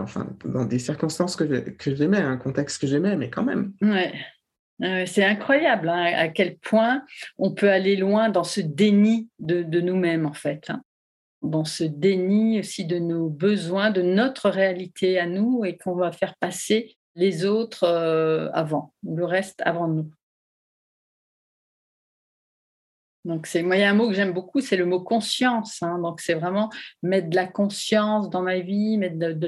enfin, dans des circonstances que j'aimais, un contexte que j'aimais, mais quand même. Ouais. Ah c'est incroyable hein, à quel point on peut aller loin dans ce déni de, nous-mêmes, en fait. Hein. Dans ce déni aussi de nos besoins, de notre réalité à nous et qu'on va faire passer les autres euh, avant, le reste avant nous. Donc, c'est, moi, il y a un mot que j'aime beaucoup, c'est le mot conscience. Hein. Donc, c'est vraiment mettre de la conscience dans ma vie, mettre de,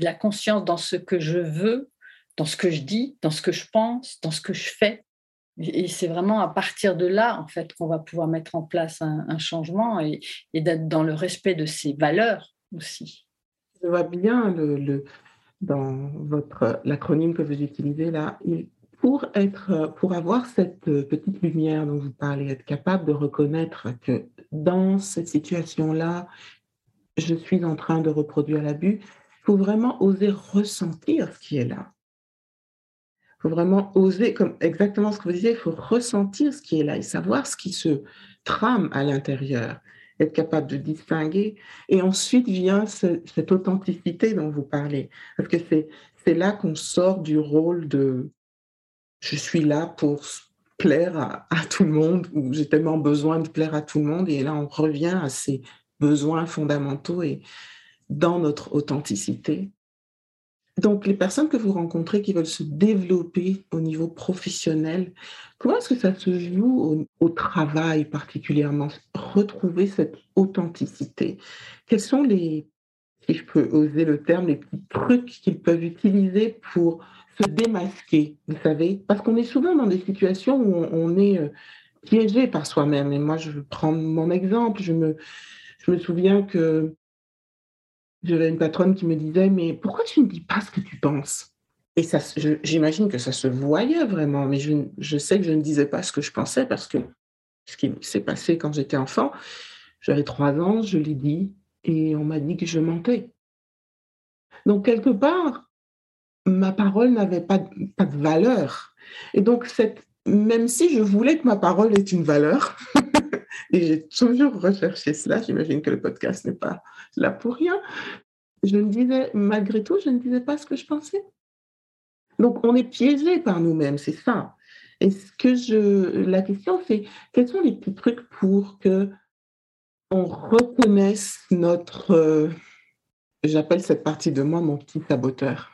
la, conscience dans ce que je veux, dans ce que je dis, dans ce que je pense, dans ce que je fais. Et c'est vraiment à partir de là, en fait, qu'on va pouvoir mettre en place un, changement et, d'être dans le respect de ses valeurs aussi. Je vois bien le, dans votre l'acronyme que vous utilisez là. Pour, être, pour avoir cette petite lumière dont vous parlez, être capable de reconnaître que dans cette situation-là, je suis en train de reproduire l'abus, il faut vraiment oser ressentir ce qui est là faut vraiment oser, comme exactement ce que vous disiez, il faut ressentir ce qui est là et savoir ce qui se trame à l'intérieur, être capable de distinguer. Et ensuite vient cette authenticité dont vous parlez, parce que c'est là qu'on sort du rôle de je suis là pour plaire à, à tout le monde, ou j'ai tellement besoin de plaire à tout le monde, et là on revient à ces besoins fondamentaux et dans notre authenticité, donc, les personnes que vous rencontrez qui veulent se développer au niveau professionnel, comment est-ce que ça se joue au, travail particulièrement? Retrouver cette authenticité. Quels sont les, si je peux oser le terme, les petits trucs qu'ils peuvent utiliser pour se démasquer, vous savez? Parce qu'on est souvent dans des situations où on, est euh, piégé par soi-même. Et moi, je vais prendre mon exemple. Je me, je me souviens que j'avais une patronne qui me disait, mais pourquoi tu ne dis pas ce que tu penses? Et ça, j'imagine que ça se voyait vraiment, mais je, je, sais que je ne disais pas ce que je pensais parce que ce qui s'est passé quand j'étais enfant, j'avais trois ans, je l'ai dit, et on m'a dit que je mentais. Donc, quelque part, ma parole n'avait pas, pas de valeur. Et donc, cette, même si je voulais que ma parole ait une valeur, et j'ai toujours recherché cela, j'imagine que le podcast n'est pas là pour rien, je ne disais, malgré tout, je ne disais pas ce que je pensais. Donc, on est piégé par nous-mêmes, c'est ça. Et ce que je, la question, c'est quels sont les petits trucs pour que on reconnaisse notre, euh, j'appelle cette partie de moi mon petit saboteur.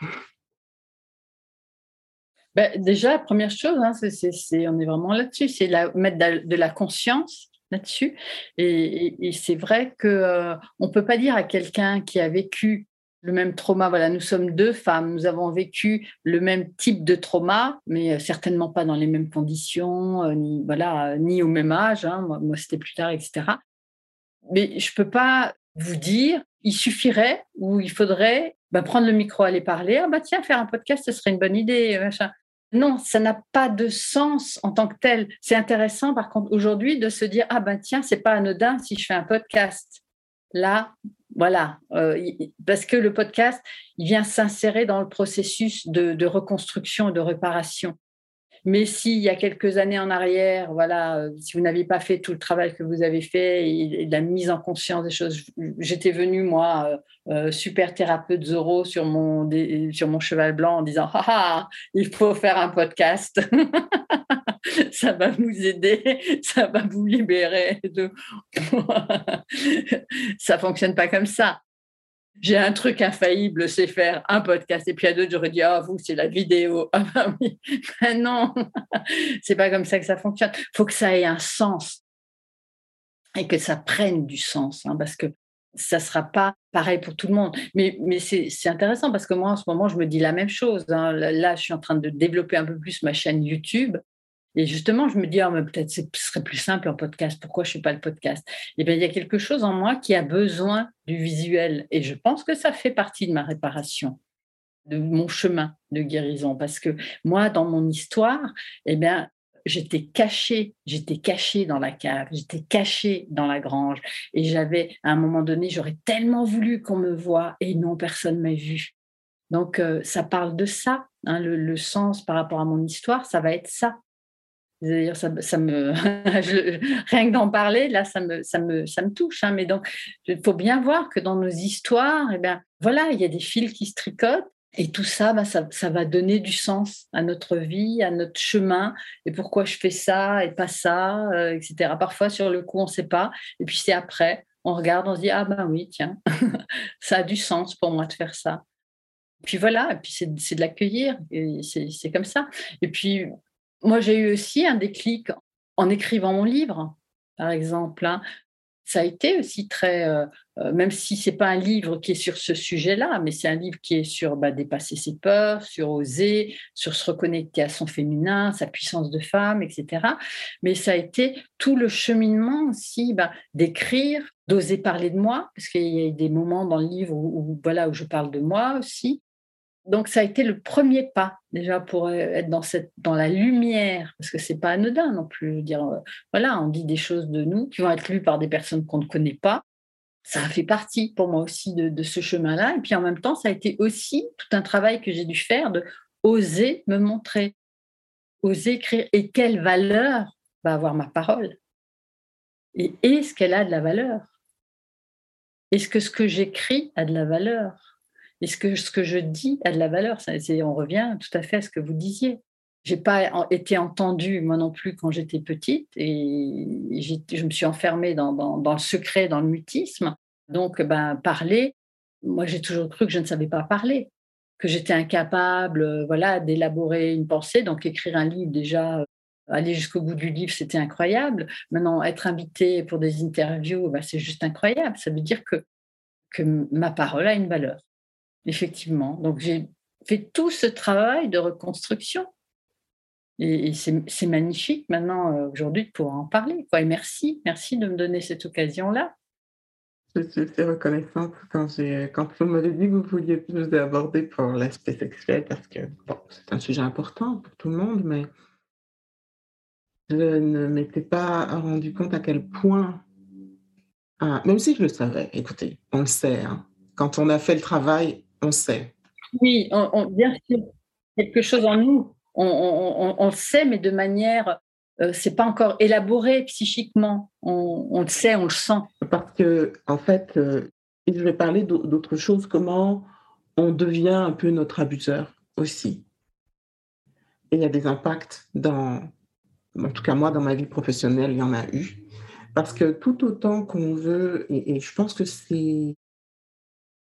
Ben, déjà, première chose, hein, on est vraiment là-dessus, c'est mettre de la conscience là-dessus. Et, c'est vrai qu'on euh, ne peut pas dire à quelqu'un qui a vécu le même trauma, voilà, nous sommes deux femmes, nous avons vécu le même type de trauma, mais euh, certainement pas dans les mêmes conditions, euh, ni, voilà, ni au même âge, hein. moi, c'était plus tard, etc. Mais je ne peux pas vous dire, il suffirait ou il faudrait bah, prendre le micro, aller parler, ah bah tiens, faire un podcast, ce serait une bonne idée, machin. Non, ça n'a pas de sens en tant que tel. C'est intéressant, par contre, aujourd'hui, de se dire ah ben tiens, c'est pas anodin si je fais un podcast. Là, voilà, euh, parce que le podcast, il vient s'insérer dans le processus de, reconstruction et de réparation. Mais s'il y a quelques années en arrière, voilà, euh, si vous n'aviez pas fait tout le travail que vous avez fait et, la mise en conscience des choses, j'étais venue, moi, euh, euh, super thérapeute Zoro sur mon, sur mon cheval blanc en disant ah, ah, il faut faire un podcast. ça va vous aider, ça va vous libérer. De... ça fonctionne pas comme ça j'ai un truc infaillible, c'est faire un podcast. Et puis à d'autres, j'aurais dit, ah, vous, c'est la vidéo. Ah ben oui, ben non, c'est pas comme ça que ça fonctionne. Il faut que ça ait un sens et que ça prenne du sens, hein, parce que ça sera pas pareil pour tout le monde. Mais, mais c'est intéressant parce que moi, en ce moment, je me dis la même chose. Hein. Là, je suis en train de développer un peu plus ma chaîne YouTube. Et justement, je me dis, ah, peut-être ce serait plus simple en podcast. Pourquoi je ne fais pas le podcast? Eh bien, il y a quelque chose en moi qui a besoin du visuel. Et je pense que ça fait partie de ma réparation, de mon chemin de guérison. Parce que moi, dans mon histoire, eh bien, j'étais cachée, j'étais cachée dans la cave, j'étais cachée dans la grange. Et j'avais, à un moment donné, j'aurais tellement voulu qu'on me voie et non, personne ne m'a vu. Donc, euh, ça parle de ça. Hein, le, sens par rapport à mon histoire, ça va être ça. D'ailleurs, ça, ça, me, rien que d'en parler, là, ça me, ça me, ça me touche. Hein. Mais donc, il faut bien voir que dans nos histoires, eh bien, voilà, il y a des fils qui se tricotent. Et tout ça, bah, ça, ça, va donner du sens à notre vie, à notre chemin, et pourquoi je fais ça et pas ça, euh, etc. Parfois, sur le coup, on ne sait pas. Et puis, c'est après, on regarde, on se dit, ah ben oui, tiens, ça a du sens pour moi de faire ça. Puis voilà, puis c'est de l'accueillir, c'est comme ça. Et puis, moi, j'ai eu aussi un déclic en écrivant mon livre, par exemple. Hein. Ça a été aussi très, euh, euh, même si c'est pas un livre qui est sur ce sujet-là, mais c'est un livre qui est sur bah, dépasser ses peurs, sur oser, sur se reconnecter à son féminin, sa puissance de femme, etc. Mais ça a été tout le cheminement aussi bah, d'écrire, d'oser parler de moi, parce qu'il y a des moments dans le livre voilà où je parle de moi aussi, donc ça a été le premier pas déjà pour euh, être dans cette dans la lumière parce que c'est pas anodin non plus dire euh, voilà on dit des choses de nous qui vont être lues par des personnes qu'on ne connaît pas. Ça a fait partie pour moi aussi de, ce chemin là et puis en même temps ça a été aussi tout un travail que j'ai dû faire de oser me montrer oser écrire. Et quelle valeur va avoir ma parole? Et est-ce qu'elle a de la valeur? Est-ce que ce que j'écris a de la valeur? Est-ce que ce que je dis a de la valeur On revient tout à fait à ce que vous disiez. J'ai pas été entendue moi non plus quand j'étais petite et je me suis enfermée dans, le secret, dans le mutisme. Donc, ben, parler, moi j'ai toujours cru que je ne savais pas parler, que j'étais incapable euh, voilà, d'élaborer une pensée. Donc, écrire un livre, déjà, euh, aller jusqu'au bout du livre, c'était incroyable. Maintenant, être invité pour des interviews, ben, c'est juste incroyable. Ça veut dire que, que ma parole a une valeur effectivement. Donc j'ai fait tout ce travail de reconstruction. Et, c'est magnifique maintenant, euh, aujourd'hui, de pouvoir en parler. Quoi. Et merci, merci de me donner cette occasion-là. Je suis très reconnaissante quand, vous m'avez dit que vous vouliez plus aborder pour l'aspect sexuel, parce que c'est un sujet important pour tout le monde, mais je ne m'étais pas rendu compte à quel point, ah, même si je le savais, écoutez, on le sait, hein, quand on a fait le travail, on sait. Oui, on, bien sûr, quelque chose en nous, on, sait, mais de manière, euh, c'est pas encore élaboré psychiquement. On, le sait, on le sent. Parce que, en fait, euh, je vais parler d'autre chose, comment on devient un peu notre abuseur aussi. Et il y a des impacts dans, en tout cas moi, dans ma vie professionnelle, il y en a eu. Parce que tout autant qu'on veut, et je pense que c'est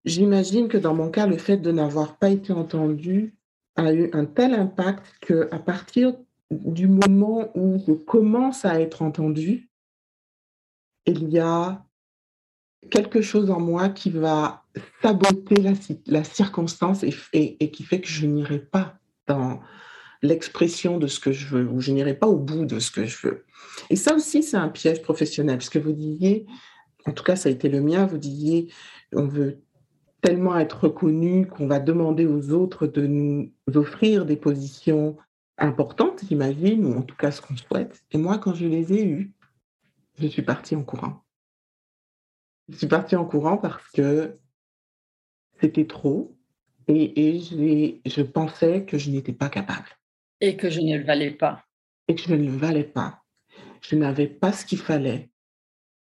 J'imagine que dans mon cas, le fait de n'avoir pas été entendu a eu un tel impact qu'à partir du moment où je commence à être entendu, il y a quelque chose en moi qui va saboter la, circonstance et, qui fait que je n'irai pas dans l'expression de ce que je veux ou je n'irai pas au bout de ce que je veux. Et ça aussi, c'est un piège professionnel, parce que vous disiez, en tout cas, ça a été le mien, vous disiez, on veut tellement être reconnu qu'on va demander aux autres de nous offrir des positions importantes, j'imagine, ou en tout cas ce qu'on souhaite. Et moi, quand je les ai eues, je suis partie en courant. Je suis partie en courant parce que c'était trop et, et je pensais que je n'étais pas capable. Et que je ne le valais pas. Et que je ne le valais pas. Je n'avais pas ce qu'il fallait.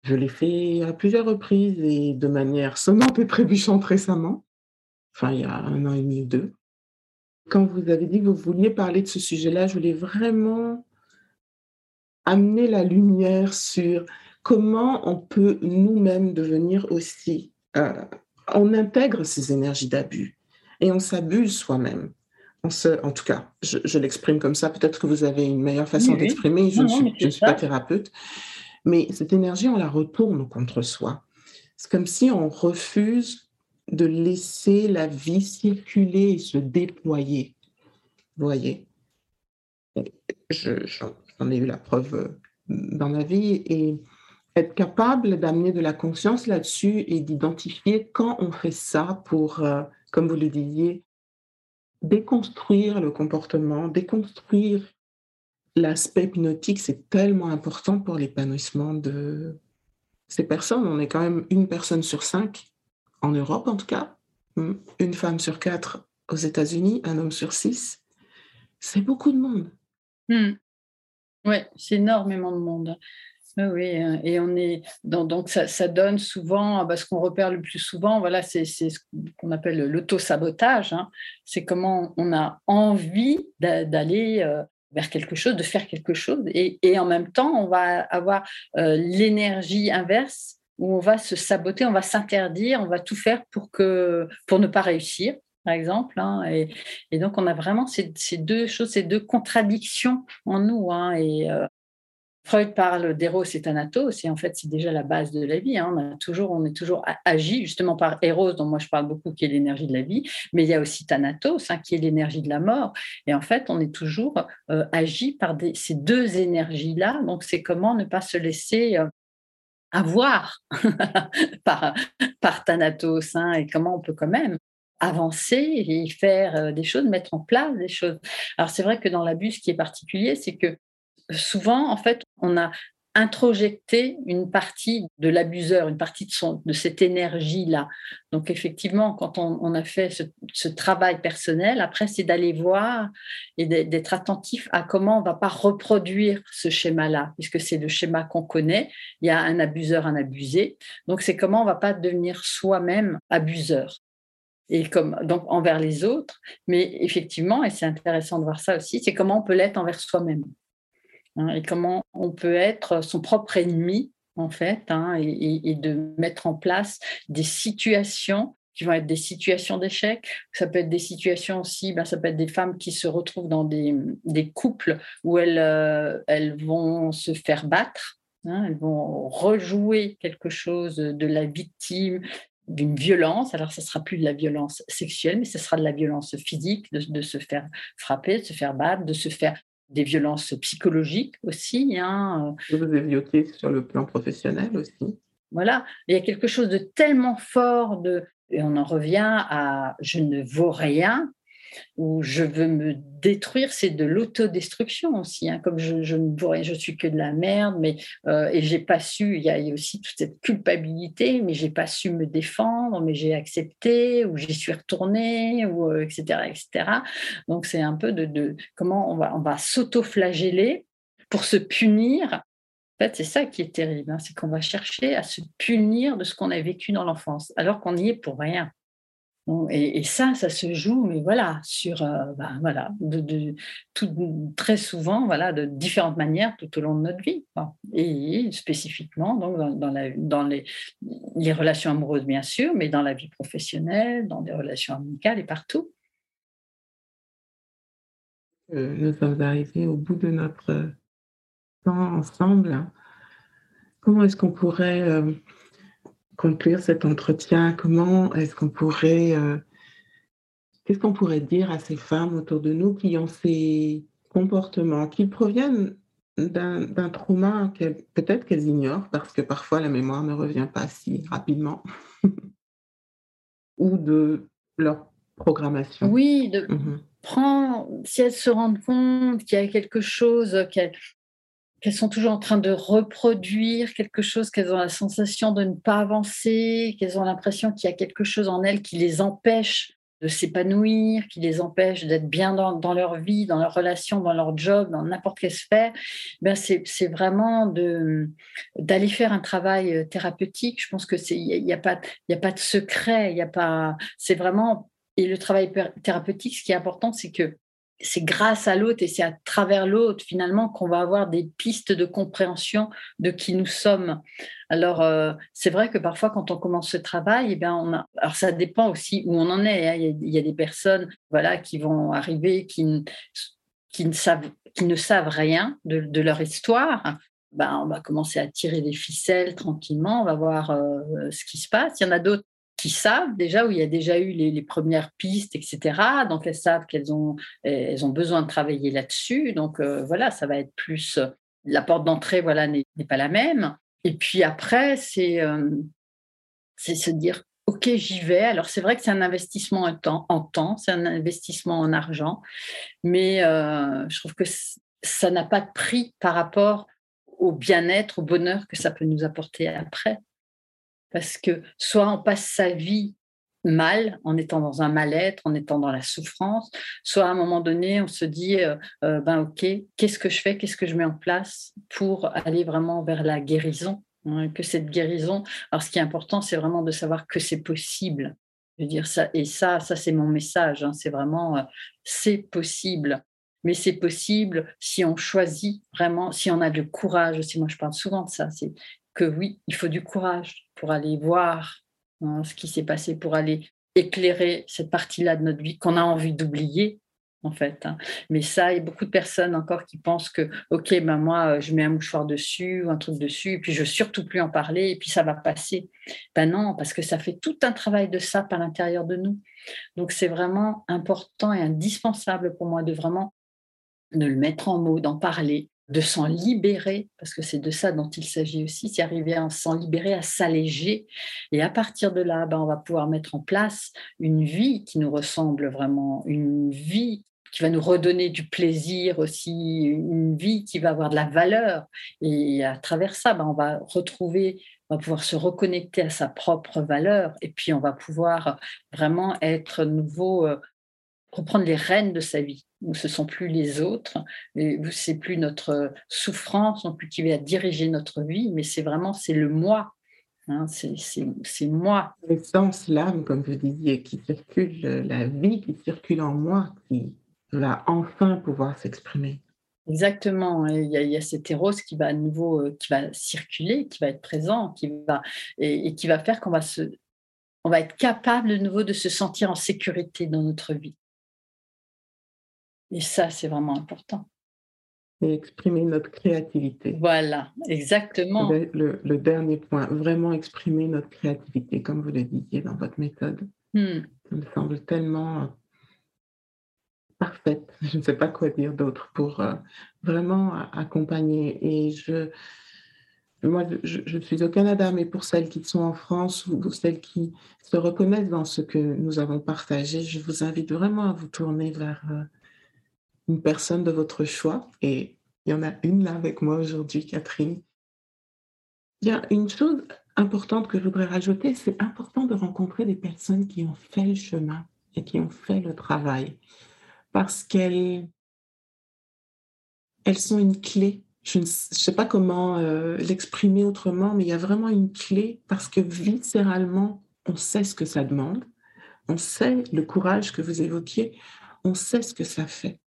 Je l'ai fait à plusieurs reprises et de manière sonnante et trébuchante récemment, enfin il y a un an et demi ou deux. Quand vous avez dit que vous vouliez parler de ce sujet-là, je voulais vraiment amener la lumière sur comment on peut nous-mêmes devenir aussi, euh, on intègre ces énergies d'abus et on s'abuse soi-même. en tout cas, je, l'exprime comme ça. Peut-être que vous avez une meilleure façon d'exprimer. Je, ne suis pas thérapeute. Mais cette énergie, on la retourne contre soi. C'est comme si on refuse de laisser la vie circuler et se déployer. Vous voyez? J'en ai eu la preuve euh, dans ma vie et être capable d'amener de la conscience là-dessus et d'identifier quand on fait ça pour, euh, comme vous le disiez, déconstruire le comportement, déconstruire l'aspect hypnotique, c'est tellement important pour l'épanouissement de ces personnes. On est quand même une personne sur cinq, en Europe en tout cas, hmm, une femme sur quatre aux États-Unis, un homme sur six. C'est beaucoup de monde. Hmm. Oui, c'est énormément de monde. Oui, euh, et on est donc ça, donne souvent, parce qu'on repère le plus souvent, voilà, c'est ce qu'on appelle l'auto-sabotage. Hein. C'est comment on a envie d'aller euh, vers quelque chose, de faire quelque chose, et, en même temps, on va avoir euh, l'énergie inverse où on va se saboter, on va s'interdire, on va tout faire pour que pour ne pas réussir, par exemple. Hein, et, donc, on a vraiment ces, deux choses, ces deux contradictions en nous. Hein, et Freud parle d'Eros et Thanatos, et en fait, c'est déjà la base de la vie. Hein. On, a toujours, on est toujours agi justement par Eros, dont moi je parle beaucoup, qui est l'énergie de la vie, mais il y a aussi Thanatos, hein, qui est l'énergie de la mort. Et en fait, on est toujours euh, agi par ces deux énergies-là. Donc, c'est comment ne pas se laisser euh, avoir par, par Thanatos, hein, et comment on peut quand même avancer et faire euh, des choses, mettre en place des choses. Alors, c'est vrai que dans l'abus, ce qui est particulier, c'est que souvent, en fait, on a introjecté une partie de l'abuseur, une partie de, son, de cette énergie-là. Donc effectivement, quand on, a fait ce, travail personnel, après, c'est d'aller voir et d'être attentif à comment on ne va pas reproduire ce schéma-là, puisque c'est le schéma qu'on connaît. Il y a un abuseur, un abusé. Donc c'est comment on ne va pas devenir soi-même abuseur et comme donc envers les autres, mais effectivement, et c'est intéressant de voir ça aussi, c'est comment on peut l'être envers soi-même. Hein, et comment on peut être son propre ennemi, en fait, hein, et, de mettre en place des situations qui vont être des situations d'échec. Ça peut être des situations aussi, ben, ça peut être des femmes qui se retrouvent dans des, couples où elles, euh, elles vont se faire battre. Hein, elles vont rejouer quelque chose de la victime, d'une violence. Alors, ce sera plus de la violence sexuelle, mais ce sera de la violence physique, de, se faire frapper, de se faire battre, de se faire des violences psychologiques aussi. Hein. Vous avez sur le plan professionnel aussi. Voilà, il y a quelque chose de tellement fort de, et on en revient à je ne vaux rien, où je veux me détruire, c'est de l'autodestruction aussi. Hein. Comme je, ne vois, je suis que de la merde, mais euh, et j'ai pas su. Il y, a, aussi toute cette culpabilité, mais j'ai pas su me défendre, mais j'ai accepté ou j'y suis retournée ou etc euh, etc. Donc c'est un peu de, comment on va on va s'auto-flageller pour se punir en fait, c'est ça qui est terrible, hein. c'est qu'on va chercher à se punir de ce qu'on a vécu dans l'enfance, alors qu'on y est pour rien. Et, ça, ça se joue, mais voilà, sur, euh, ben voilà, de, très souvent, voilà, de différentes manières tout au long de notre vie. Et spécifiquement, donc dans, les, les, relations amoureuses, bien sûr, mais dans la vie professionnelle, dans des relations amicales et partout. Nous sommes arrivés au bout de notre temps ensemble. Comment est-ce qu'on pourrait euh, conclure cet entretien, comment est-ce qu'on pourrait, euh, qu'est-ce qu'on pourrait dire à ces femmes autour de nous qui ont ces comportements, qui proviennent d'un trauma que peut-être qu'elles ignorent parce que parfois la mémoire ne revient pas si rapidement, ou de leur programmation. Oui, de mmh prendre, si elles se rendent compte qu'il y a quelque chose qu'elles qu'elles sont toujours en train de reproduire quelque chose, qu'elles ont la sensation de ne pas avancer, qu'elles ont l'impression qu'il y a quelque chose en elles qui les empêche de s'épanouir, qui les empêche d'être bien dans, leur vie, dans leur relation, dans leur job, dans n'importe quelle sphère, ben c'est vraiment d'aller faire un travail euh, thérapeutique. Je pense que il n'y a, pas il a pas de secret, il y a pas c'est vraiment et le travail thérapeutique, ce qui est important, c'est que c'est grâce à l'autre et c'est à travers l'autre finalement qu'on va avoir des pistes de compréhension de qui nous sommes. Alors euh, c'est vrai que parfois quand on commence ce travail, eh bien on a, alors ça dépend aussi où on en est. Hein. Il, y a, des personnes voilà qui vont arriver qui, ne savent qui ne savent rien de, leur histoire. Ben, on va commencer à tirer des ficelles tranquillement, on va voir euh, ce qui se passe. Il y en a d'autres qui savent déjà, où il y a déjà eu les, premières pistes, etc. Donc, elles savent qu'elles ont, elles ont besoin de travailler là-dessus. Donc, euh, voilà, ça va être plus. La porte d'entrée, voilà, n'est pas la même. Et puis après, c'est euh, se dire, OK, j'y vais. Alors, c'est vrai que c'est un investissement en temps, en temps c'est un investissement en argent, mais euh, je trouve que ça n'a pas de prix par rapport au bien-être, au bonheur que ça peut nous apporter après parce que soit on passe sa vie mal, en étant dans un mal-être, en étant dans la souffrance, soit à un moment donné, on se dit, euh, euh, ben ok, qu'est-ce que je fais, qu'est-ce que je mets en place pour aller vraiment vers la guérison, hein, que cette guérison, alors ce qui est important, c'est vraiment de savoir que c'est possible. Je veux dire ça, et ça, ça c'est mon message, hein, c'est vraiment, euh, c'est possible. Mais c'est possible si on choisit vraiment, si on a du courage aussi. Moi, je parle souvent de ça. C'est que oui, il faut du courage pour aller voir hein, ce qui s'est passé, pour aller éclairer cette partie-là de notre vie qu'on a envie d'oublier, en fait. Hein. Mais ça, il y a beaucoup de personnes encore qui pensent que, OK, ben moi, je mets un mouchoir dessus ou un truc dessus, et puis je veux surtout plus en parler, et puis ça va passer. Ben non, parce que ça fait tout un travail de ça à l'intérieur de nous. Donc c'est vraiment important et indispensable pour moi de vraiment de le mettre en mots, d'en parler, de s'en libérer, parce que c'est de ça dont il s'agit aussi, c'est arriver à s'en libérer, à s'alléger. Et à partir de là, ben, on va pouvoir mettre en place une vie qui nous ressemble vraiment, une vie qui va nous redonner du plaisir aussi, une vie qui va avoir de la valeur. Et à travers ça, ben, on va retrouver, on va pouvoir se reconnecter à sa propre valeur. Et puis, on va pouvoir vraiment être nouveau, euh, reprendre les rênes de sa vie où ce sont plus les autres, c'est plus notre souffrance non plus qui va diriger notre vie, mais c'est vraiment c'est le moi. Hein, c'est moi. L'essence, l'âme, comme vous disiez, qui circule, la vie qui circule en moi, qui va enfin pouvoir s'exprimer. Exactement. Il y, a, il y, a, cet héros qui va à nouveau, euh, qui va circuler, qui va être présent, qui va et, et qui va faire qu'on va se, on va être capable de nouveau de se sentir en sécurité dans notre vie. Et ça, c'est vraiment important. Et exprimer notre créativité. Voilà, exactement. Le, dernier point, vraiment exprimer notre créativité, comme vous le disiez dans votre méthode. Hmm. Ça me semble tellement euh, parfaite. Je ne sais pas quoi dire d'autre pour euh, vraiment accompagner. Et je, moi, je, je, suis au Canada, mais pour celles qui sont en France ou celles qui se reconnaissent dans ce que nous avons partagé, je vous invite vraiment à vous tourner vers euh, une personne de votre choix. Et il y en a une là avec moi aujourd'hui, Catherine. Il y a une chose importante que je voudrais rajouter, c'est important de rencontrer des personnes qui ont fait le chemin et qui ont fait le travail parce qu'elles elles sont une clé. Je ne sais pas comment euh, l'exprimer autrement, mais il y a vraiment une clé parce que viscéralement, on sait ce que ça demande, on sait le courage que vous évoquiez, on sait ce que ça fait.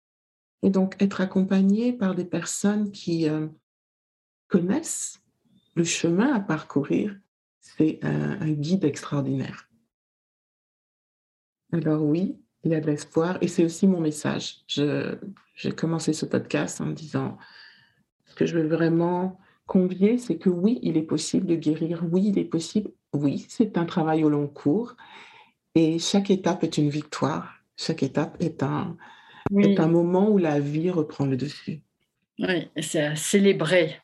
Et donc, être accompagné par des personnes qui euh, connaissent le chemin à parcourir, c'est un, guide extraordinaire. Alors oui, il y a de l'espoir et c'est aussi mon message. J'ai commencé ce podcast en disant ce que je veux vraiment convier, c'est que oui, il est possible de guérir, oui, il est possible, oui, c'est un travail au long cours et chaque étape est une victoire, chaque étape est un, c'est un moment où la vie reprend le dessus. Oui, c'est à célébrer.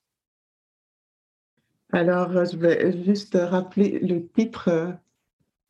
Alors, je vais juste rappeler le titre.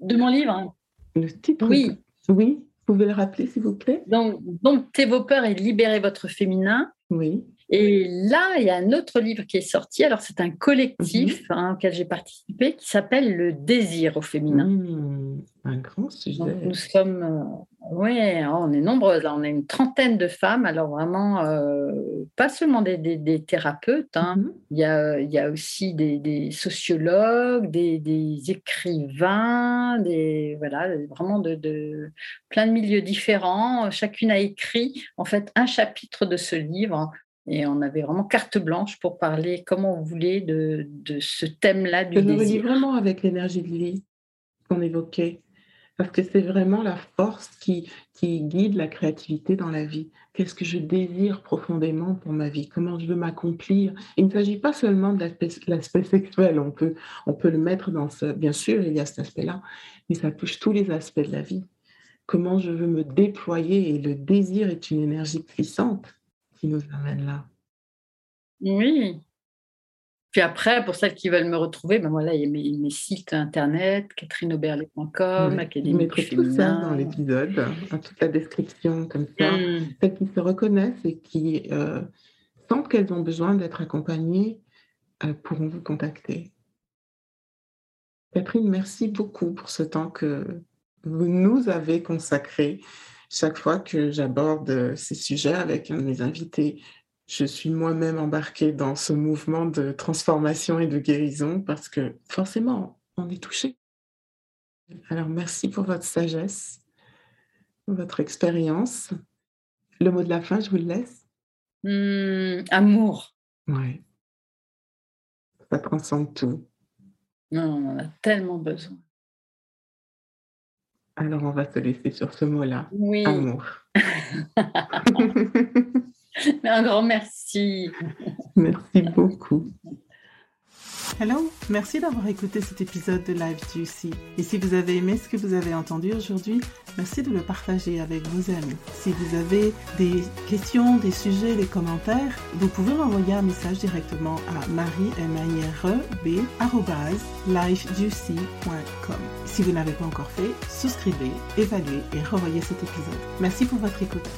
De mon livre Le titre Oui. Oui, vous pouvez le rappeler, s'il vous plaît? Donc, Domptez vos peurs et libérez votre féminin. Oui. Et là, il y a un autre livre qui est sorti. Alors, c'est un collectif mhm. hein, auquel j'ai participé qui s'appelle Le désir au féminin. Mmh, un grand sujet. nous sommes, euh, oui, on est nombreuses. Là, on est une trentaine de femmes. Alors, vraiment, euh, pas seulement des, thérapeutes. Hein. Mhm. il, y a, il y a aussi des, sociologues, des, écrivains, des, voilà, vraiment de, de plein de milieux différents. Chacune a écrit, en fait, un chapitre de ce livre et on avait vraiment carte blanche pour parler comme on voulait de, de ce thème-là du Je désir. vraiment avec l'énergie de vie qu'on évoquait, parce que c'est vraiment la force qui, qui guide la créativité dans la vie. Qu'est-ce que je désire profondément pour ma vie? Comment je veux m'accomplir? Il ne s'agit pas seulement de l'aspect sexuel, on peut, on peut le mettre dans ce... Bien sûr, il y a cet aspect-là, mais ça touche tous les aspects de la vie. Comment je veux me déployer et le désir est une énergie puissante qui nous amène là. Oui. Puis après, pour celles qui veulent me retrouver, ben voilà, il y a mes, sites internet, catherineauberlet.com, oui. Académie Je tout ça dans l'épisode, dans toute la description comme ça. Mmh. Celles qui se reconnaissent et qui euh, sentent qu'elles ont besoin d'être accompagnées euh, pourront vous contacter. Catherine, merci beaucoup pour ce temps que vous nous avez consacré chaque fois que j'aborde ces sujets avec un de mes invités, je suis moi-même embarquée dans ce mouvement de transformation et de guérison parce que forcément, on est touché. Alors, merci pour votre sagesse, votre expérience. Le mot de la fin, je vous le laisse. Mmh, amour. Oui. Ça transcende tout. Non, on en a tellement besoin. Alors, on va se laisser sur ce mot-là. Oui. Amour. Un grand merci. Merci beaucoup. Hello, merci d'avoir écouté cet épisode de Live Juicy. Et si vous avez aimé ce que vous avez entendu aujourd'hui, merci de le partager avec vos amis. Si vous avez des questions, des sujets, des commentaires, vous pouvez m'envoyer un message directement à marie Si vous n'avez pas encore fait, souscrivez, évaluez et revoyez cet épisode. Merci pour votre écoute.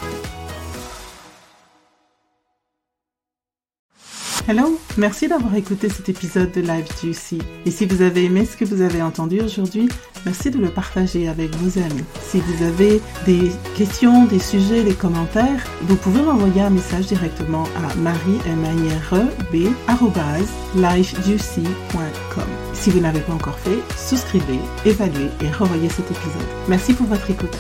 Hello, merci d'avoir écouté cet épisode de Live Juicy. Et si vous avez aimé ce que vous avez entendu aujourd'hui, merci de le partager avec vos amis. Si vous avez des questions, des sujets, des commentaires, vous pouvez m'envoyer un message directement à marie Si vous n'avez pas encore fait, souscrivez, évaluez et revoyez cet épisode. Merci pour votre écoute.